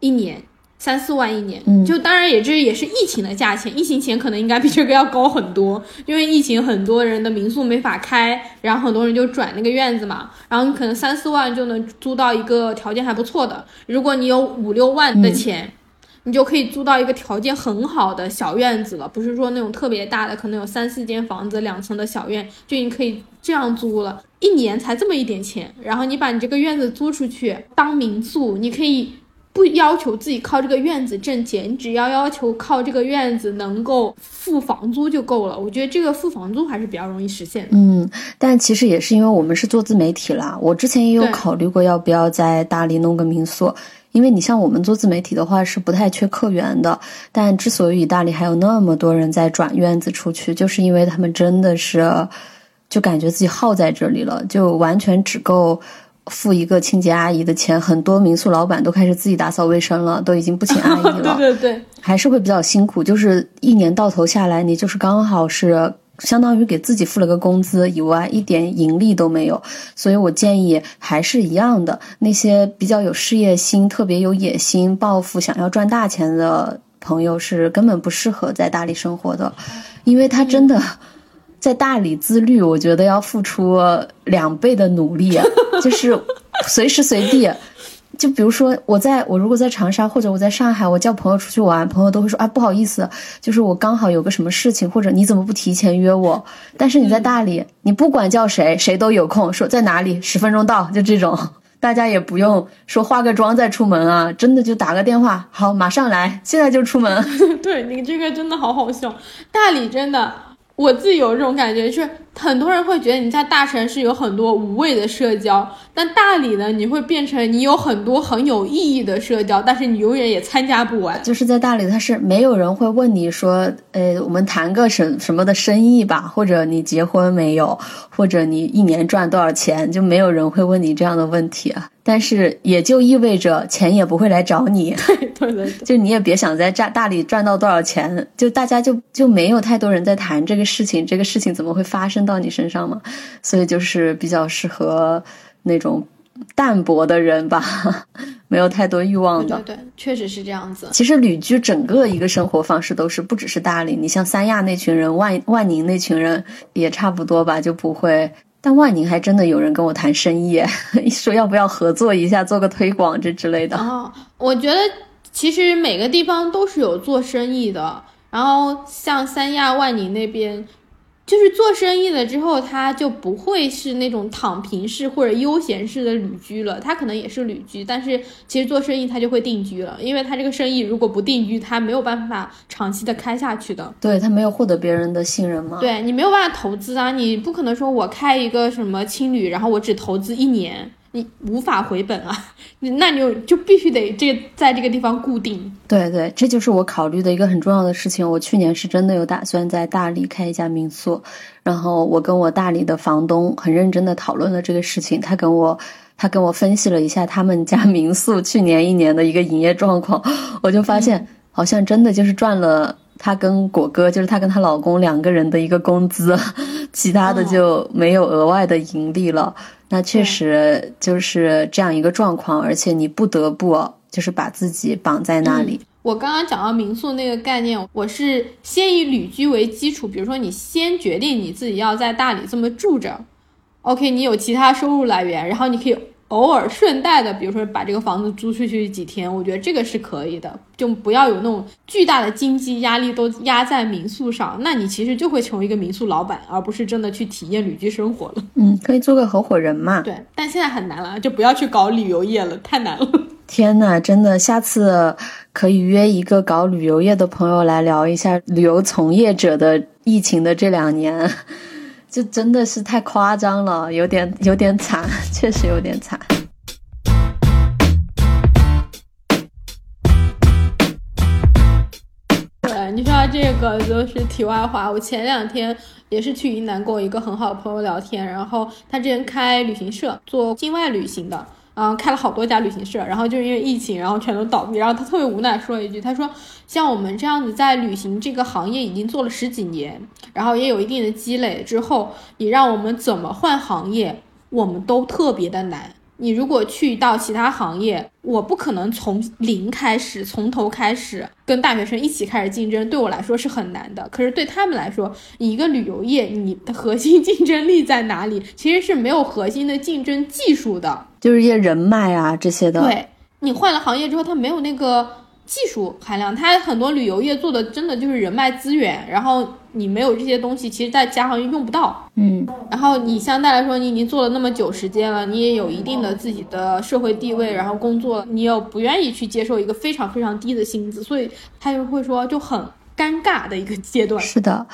一年。三四万一年，嗯就当然也这也是疫情的价钱，疫情前可能应该比这个要高很多，因为疫情很多人的民宿没法开，然后很多人就转那个院子嘛，然后你可能三四万就能租到一个条件还不错的，如果你有五六万的钱。你就可以租到一个条件很好的小院子了，不是说那种特别大的，可能有三四间房子、两层的小院，就你可以这样租了，一年才这么一点钱，然后你把你这个院子租出去当民宿，你可以不要求自己靠这个院子挣钱，你只要要求靠这个院子能够付房租就够了。我觉得这个付房租还是比较容易实现的。嗯，但其实也是因为我们是做自媒体啦，我之前也有考虑过要不要在大理弄个民宿，因为你像我们做自媒体的话是不太缺客源的，但之所以大理还有那么多人在转院子出去，就是因为他们真的是就感觉自己耗在这里了，就完全只够。付一个清洁阿姨的钱，很多民宿老板都开始自己打扫卫生了，都已经不请阿姨 了。对对对，还是会比较辛苦，就是一年到头下来，你就是刚好是相当于给自己付了个工资以外，一点盈利都没有。所以我建议还是一样的，那些比较有事业心、特别有野心、抱负、想要赚大钱的朋友，是根本不适合在大理生活的，因为他真的。在大理自律，我觉得要付出两倍的努力，就是随时随地。就比如说，我在我如果在长沙或者我在上海，我叫朋友出去玩，朋友都会说啊不好意思，就是我刚好有个什么事情，或者你怎么不提前约我？但是你在大理，你不管叫谁，谁都有空，说在哪里，十分钟到，就这种，大家也不用说化个妆再出门啊，真的就打个电话，好，马上来，现在就出门。对你这个真的好好笑，大理真的。我自己有这种感觉，就是很多人会觉得你在大城市有很多无谓的社交，但大理呢，你会变成你有很多很有意义的社交，但是你永远也参加不完。就是在大理，他是没有人会问你说，呃，我们谈个什什么的生意吧，或者你结婚没有，或者你一年赚多少钱，就没有人会问你这样的问题啊。但是也就意味着钱也不会来找你，对对对，就你也别想在大大理赚到多少钱，就大家就就没有太多人在谈这个事情，这个事情怎么会发生到你身上嘛？所以就是比较适合那种淡泊的人吧，没有太多欲望的。对对对，确实是这样子。其实旅居整个一个生活方式都是不只是大理，你像三亚那群人、万万宁那群人也差不多吧，就不会。但万宁还真的有人跟我谈生意，说要不要合作一下，做个推广这之类的。哦，我觉得其实每个地方都是有做生意的，然后像三亚、万宁那边。就是做生意了之后，他就不会是那种躺平式或者悠闲式的旅居了，他可能也是旅居，但是其实做生意他就会定居了，因为他这个生意如果不定居，他没有办法长期的开下去的。对他没有获得别人的信任吗？对你没有办法投资啊，你不可能说我开一个什么青旅，然后我只投资一年。你无法回本啊，那你就就必须得这个在这个地方固定。对对，这就是我考虑的一个很重要的事情。我去年是真的有打算在大理开一家民宿，然后我跟我大理的房东很认真的讨论了这个事情，他跟我他跟我分析了一下他们家民宿去年一年的一个营业状况，我就发现好像真的就是赚了。她跟果哥就是她跟她老公两个人的一个工资，其他的就没有额外的盈利了。那确实就是这样一个状况，而且你不得不就是把自己绑在那里。嗯、我刚刚讲到民宿那个概念，我是先以旅居为基础，比如说你先决定你自己要在大理这么住着，OK，你有其他收入来源，然后你可以。偶尔顺带的，比如说把这个房子租出去几天，我觉得这个是可以的，就不要有那种巨大的经济压力都压在民宿上，那你其实就会成为一个民宿老板，而不是真的去体验旅居生活了。嗯，可以做个合伙人嘛。对，但现在很难了，就不要去搞旅游业了，太难了。天呐，真的，下次可以约一个搞旅游业的朋友来聊一下旅游从业者的疫情的这两年。这真的是太夸张了，有点有点惨，确实有点惨。对，你说到这个就是题外话。我前两天也是去云南跟我一个很好的朋友聊天，然后他之前开旅行社做境外旅行的，嗯开了好多家旅行社，然后就因为疫情，然后全都倒闭。然后他特别无奈说了一句，他说：“像我们这样子在旅行这个行业已经做了十几年，然后也有一定的积累之后，你让我们怎么换行业，我们都特别的难。你如果去到其他行业，我不可能从零开始，从头开始跟大学生一起开始竞争，对我来说是很难的。可是对他们来说，一个旅游业，你的核心 竞争力在哪里？其实是没有核心的竞争技术的，就是一些人脉啊这些的。对你换了行业之后，他没有那个技术含量，他很多旅游业做的真的就是人脉资源，然后。你没有这些东西，其实，在家行业用不到。嗯，然后你相对来说，你已经做了那么久时间了，你也有一定的自己的社会地位，然后工作，你又不愿意去接受一个非常非常低的薪资，所以他就会说就很尴尬的一个阶段。是的，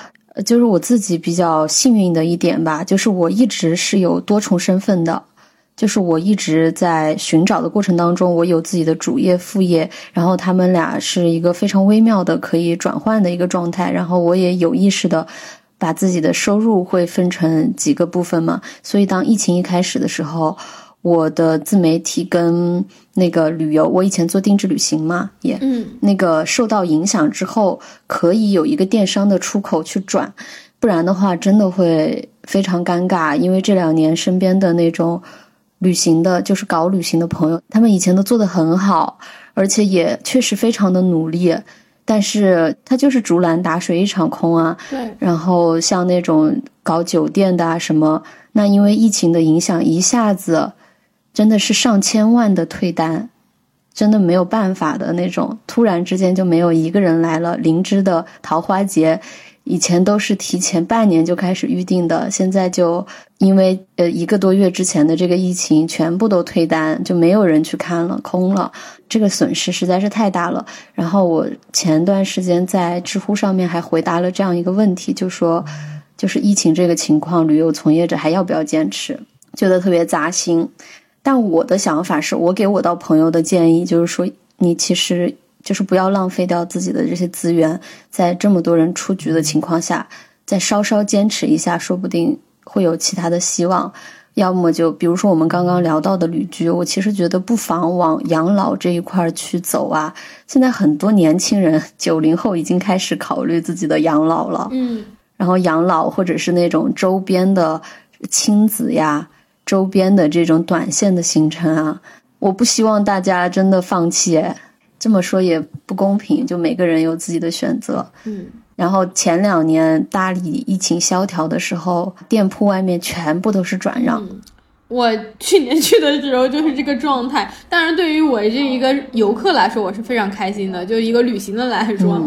就是我自己比较幸运的一点吧，就是我一直是有多重身份的。就是我一直在寻找的过程当中，我有自己的主业副业，然后他们俩是一个非常微妙的可以转换的一个状态，然后我也有意识的把自己的收入会分成几个部分嘛，所以当疫情一开始的时候，我的自媒体跟那个旅游，我以前做定制旅行嘛，也嗯，那个受到影响之后，可以有一个电商的出口去转，不然的话真的会非常尴尬，因为这两年身边的那种。旅行的，就是搞旅行的朋友，他们以前都做得很好，而且也确实非常的努力，但是他就是竹篮打水一场空啊。对。然后像那种搞酒店的啊什么，那因为疫情的影响，一下子真的是上千万的退单，真的没有办法的那种，突然之间就没有一个人来了。灵芝的桃花节。以前都是提前半年就开始预定的，现在就因为呃一个多月之前的这个疫情，全部都退单，就没有人去看了，空了。这个损失实在是太大了。然后我前段时间在知乎上面还回答了这样一个问题，就说就是疫情这个情况，旅游从业者还要不要坚持？觉得特别扎心。但我的想法是我给我到朋友的建议就是说，你其实。就是不要浪费掉自己的这些资源，在这么多人出局的情况下，再稍稍坚持一下，说不定会有其他的希望。要么就比如说我们刚刚聊到的旅居，我其实觉得不妨往养老这一块去走啊。现在很多年轻人，九零后已经开始考虑自己的养老了。嗯，然后养老或者是那种周边的亲子呀，周边的这种短线的行程啊，我不希望大家真的放弃。这么说也不公平，就每个人有自己的选择。嗯，然后前两年大理疫情萧条的时候，店铺外面全部都是转让。我去年去的时候就是这个状态。当然，对于我这一个游客来说，我是非常开心的。就一个旅行的来说，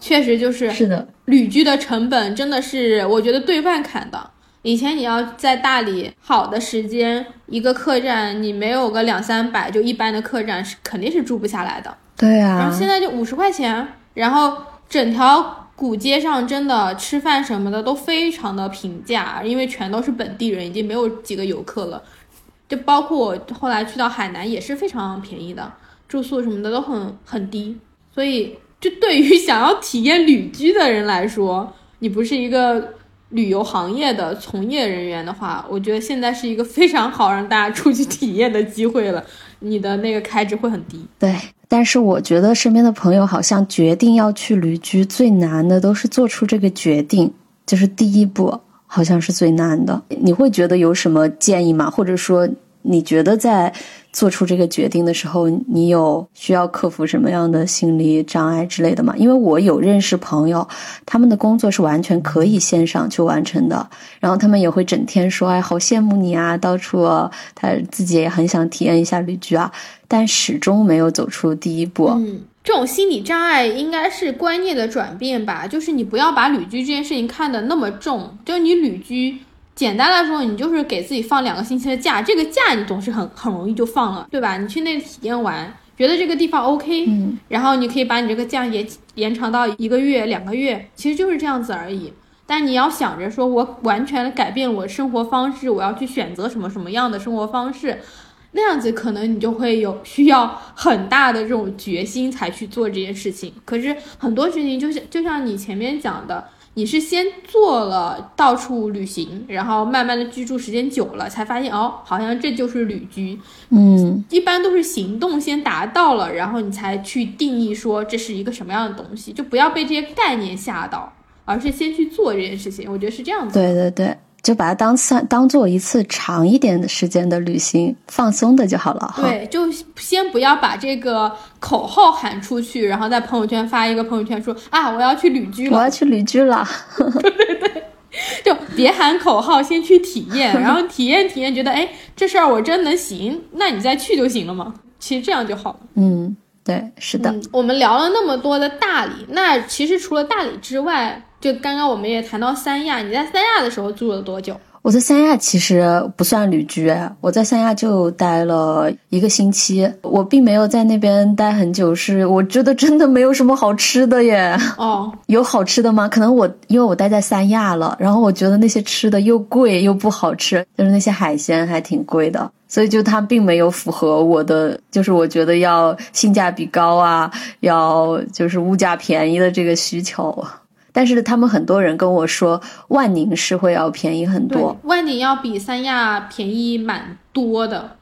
确实就是是的，旅居的成本真的是我觉得对半砍的。以前你要在大理好的时间，一个客栈你没有个两三百，就一般的客栈是肯定是住不下来的。对啊，然后现在就五十块钱，然后整条古街上真的吃饭什么的都非常的平价，因为全都是本地人，已经没有几个游客了。就包括我后来去到海南也是非常便宜的，住宿什么的都很很低。所以，就对于想要体验旅居的人来说，你不是一个旅游行业的从业人员的话，我觉得现在是一个非常好让大家出去体验的机会了。你的那个开支会很低。对。但是我觉得身边的朋友好像决定要去旅居最难的都是做出这个决定，就是第一步好像是最难的。你会觉得有什么建议吗？或者说你觉得在？做出这个决定的时候，你有需要克服什么样的心理障碍之类的吗？因为我有认识朋友，他们的工作是完全可以线上去完成的，然后他们也会整天说：“哎，好羡慕你啊，到处他自己也很想体验一下旅居啊。”但始终没有走出第一步。嗯，这种心理障碍应该是观念的转变吧，就是你不要把旅居这件事情看得那么重，就你旅居。简单来说，你就是给自己放两个星期的假，这个假你总是很很容易就放了，对吧？你去那体验完，觉得这个地方 OK，嗯，然后你可以把你这个假延延长到一个月、两个月，其实就是这样子而已。但你要想着说，我完全改变我生活方式，我要去选择什么什么样的生活方式，那样子可能你就会有需要很大的这种决心才去做这件事情。可是很多事情就像就像你前面讲的。你是先做了到处旅行，然后慢慢的居住时间久了，才发现哦，好像这就是旅居。嗯，一般都是行动先达到了，然后你才去定义说这是一个什么样的东西，就不要被这些概念吓到，而是先去做这件事情。我觉得是这样子。对对对，就把它当算当做一次长一点的时间的旅行，放松的就好了。对，就先不要把这个口号喊出去，然后在朋友圈发一个朋友圈说啊，我要去旅居了，我要去旅居了。对对对，就别喊口号，先去体验，然后体验体验，觉得哎，这事儿我真能行，那你再去就行了嘛。其实这样就好了。嗯，对，是的。我们聊了那么多的大理，那其实除了大理之外。就刚刚我们也谈到三亚，你在三亚的时候住了多久？我在三亚其实不算旅居，我在三亚就待了一个星期。我并没有在那边待很久，是我觉得真的没有什么好吃的耶。哦，有好吃的吗？可能我因为我待在三亚了，然后我觉得那些吃的又贵又不好吃，就是那些海鲜还挺贵的，所以就它并没有符合我的，就是我觉得要性价比高啊，要就是物价便宜的这个需求。但是他们很多人跟我说，万宁是会要便宜很多。万宁要比三亚便宜蛮多的，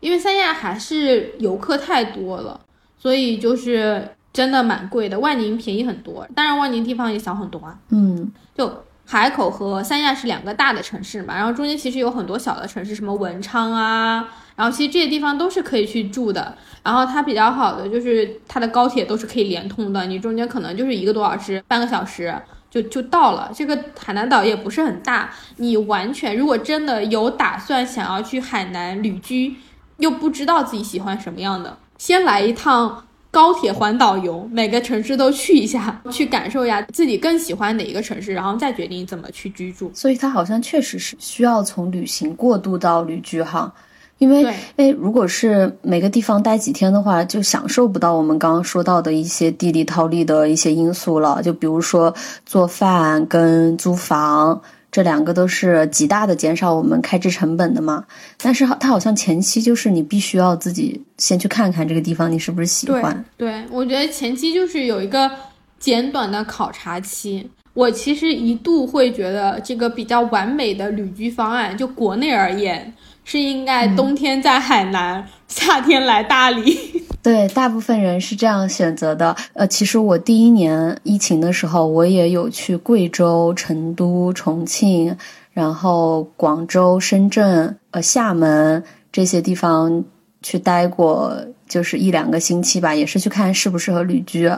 因为三亚还是游客太多了，所以就是真的蛮贵的。万宁便宜很多，当然万宁地方也小很多啊。嗯，就海口和三亚是两个大的城市嘛，然后中间其实有很多小的城市，什么文昌啊。然后其实这些地方都是可以去住的，然后它比较好的就是它的高铁都是可以连通的，你中间可能就是一个多小时、半个小时就就到了。这个海南岛也不是很大，你完全如果真的有打算想要去海南旅居，又不知道自己喜欢什么样的，先来一趟高铁环岛游，每个城市都去一下，去感受一下自己更喜欢哪一个城市，然后再决定怎么去居住。所以它好像确实是需要从旅行过渡到旅居哈。因为，哎，如果是每个地方待几天的话，就享受不到我们刚刚说到的一些地理套利的一些因素了。就比如说做饭跟租房，这两个都是极大的减少我们开支成本的嘛。但是它好像前期就是你必须要自己先去看看这个地方，你是不是喜欢？对，我觉得前期就是有一个简短的考察期。我其实一度会觉得这个比较完美的旅居方案，就国内而言。是应该冬天在海南，夏天来大理。对，大部分人是这样选择的。呃，其实我第一年疫情的时候，我也有去贵州、成都、重庆，然后广州、深圳、呃厦门这些地方去待过，就是一两个星期吧，也是去看适不适合旅居。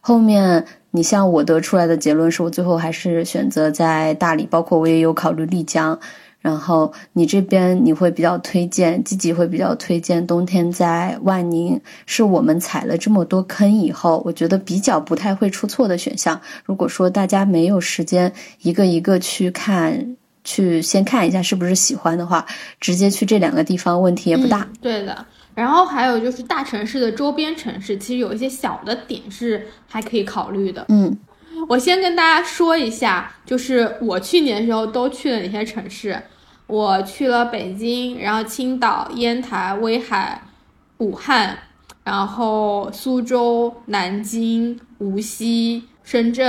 后面你像我得出来的结论是我最后还是选择在大理，包括我也有考虑丽江。然后你这边你会比较推荐，自己会比较推荐冬天在万宁，是我们踩了这么多坑以后，我觉得比较不太会出错的选项。如果说大家没有时间一个一个去看，去先看一下是不是喜欢的话，直接去这两个地方问题也不大。对的。然后还有就是大城市的周边城市，其实有一些小的点是还可以考虑的。嗯。我先跟大家说一下，就是我去年的时候都去了哪些城市。我去了北京，然后青岛、烟台、威海、武汉，然后苏州、南京、无锡、深圳，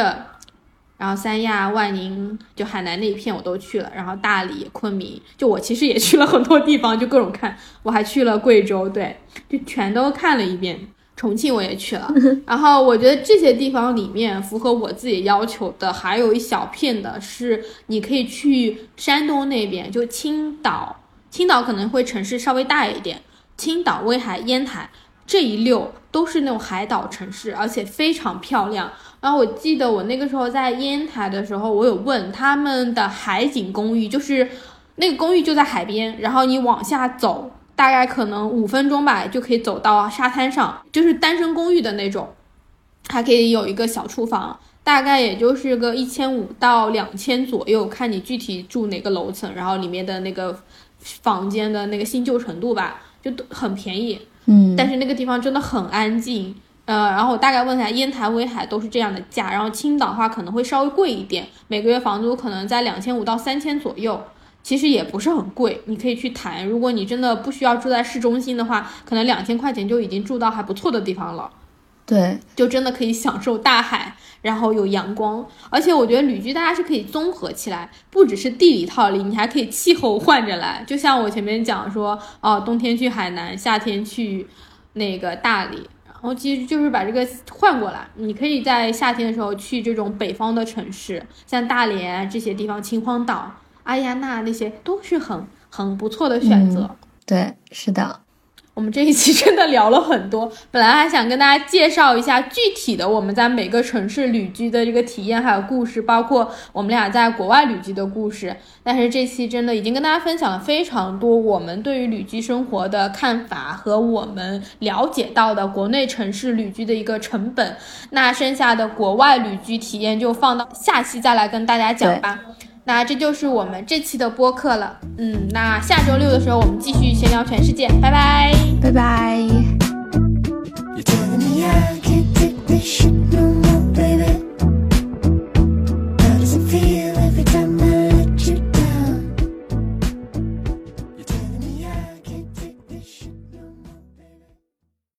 然后三亚、万宁，就海南那一片我都去了。然后大理、昆明，就我其实也 去了很多地方，就各种看。我还去了贵州，对，就全都看了一遍。重庆我也去了，然后我觉得这些地方里面符合我自己要求的，还有一小片的是你可以去山东那边，就青岛，青岛可能会城市稍微大一点，青岛、威海、烟台这一溜都是那种海岛城市，而且非常漂亮。然后我记得我那个时候在烟台的时候，我有问他们的海景公寓，就是那个公寓就在海边，然后你往下走。大概可能五分钟吧，就可以走到沙滩上，就是单身公寓的那种，还可以有一个小厨房，大概也就是个一千五到两千左右，看你具体住哪个楼层，然后里面的那个房间的那个新旧程度吧，就很便宜。嗯，但是那个地方真的很安静。呃，然后我大概问一下，烟台、威海都是这样的价，然后青岛的话可能会稍微贵一点，每个月房租可能在两千五到三千左右。其实也不是很贵，你可以去谈。如果你真的不需要住在市中心的话，可能两千块钱就已经住到还不错的地方了。对，就真的可以享受大海，然后有阳光。而且我觉得旅居大家是可以综合起来，不只是地理套利，你还可以气候换着来。就像我前面讲说，哦，冬天去海南，夏天去那个大理，然后其实就是把这个换过来。你可以在夏天的时候去这种北方的城市，像大连这些地方，秦皇岛。阿亚娜那些都是很很不错的选择。对，是的。我们这一期真的聊了很多，本来还想跟大家介绍一下具体的我们在每个城市旅居的这个体验还有故事，包括我们俩在国外旅居的故事。但是这期真的已经跟大家分享了非常多我们对于旅居生活的看法和我们了解到的国内城市旅居的一个成本。那剩下的国外旅居体验就放到下期再来跟大家讲吧。那这就是我们这期的播客了。嗯，那下周六的时候我们继续闲聊全世界，拜拜，拜拜。You tell me I can't take this shit no more, baby.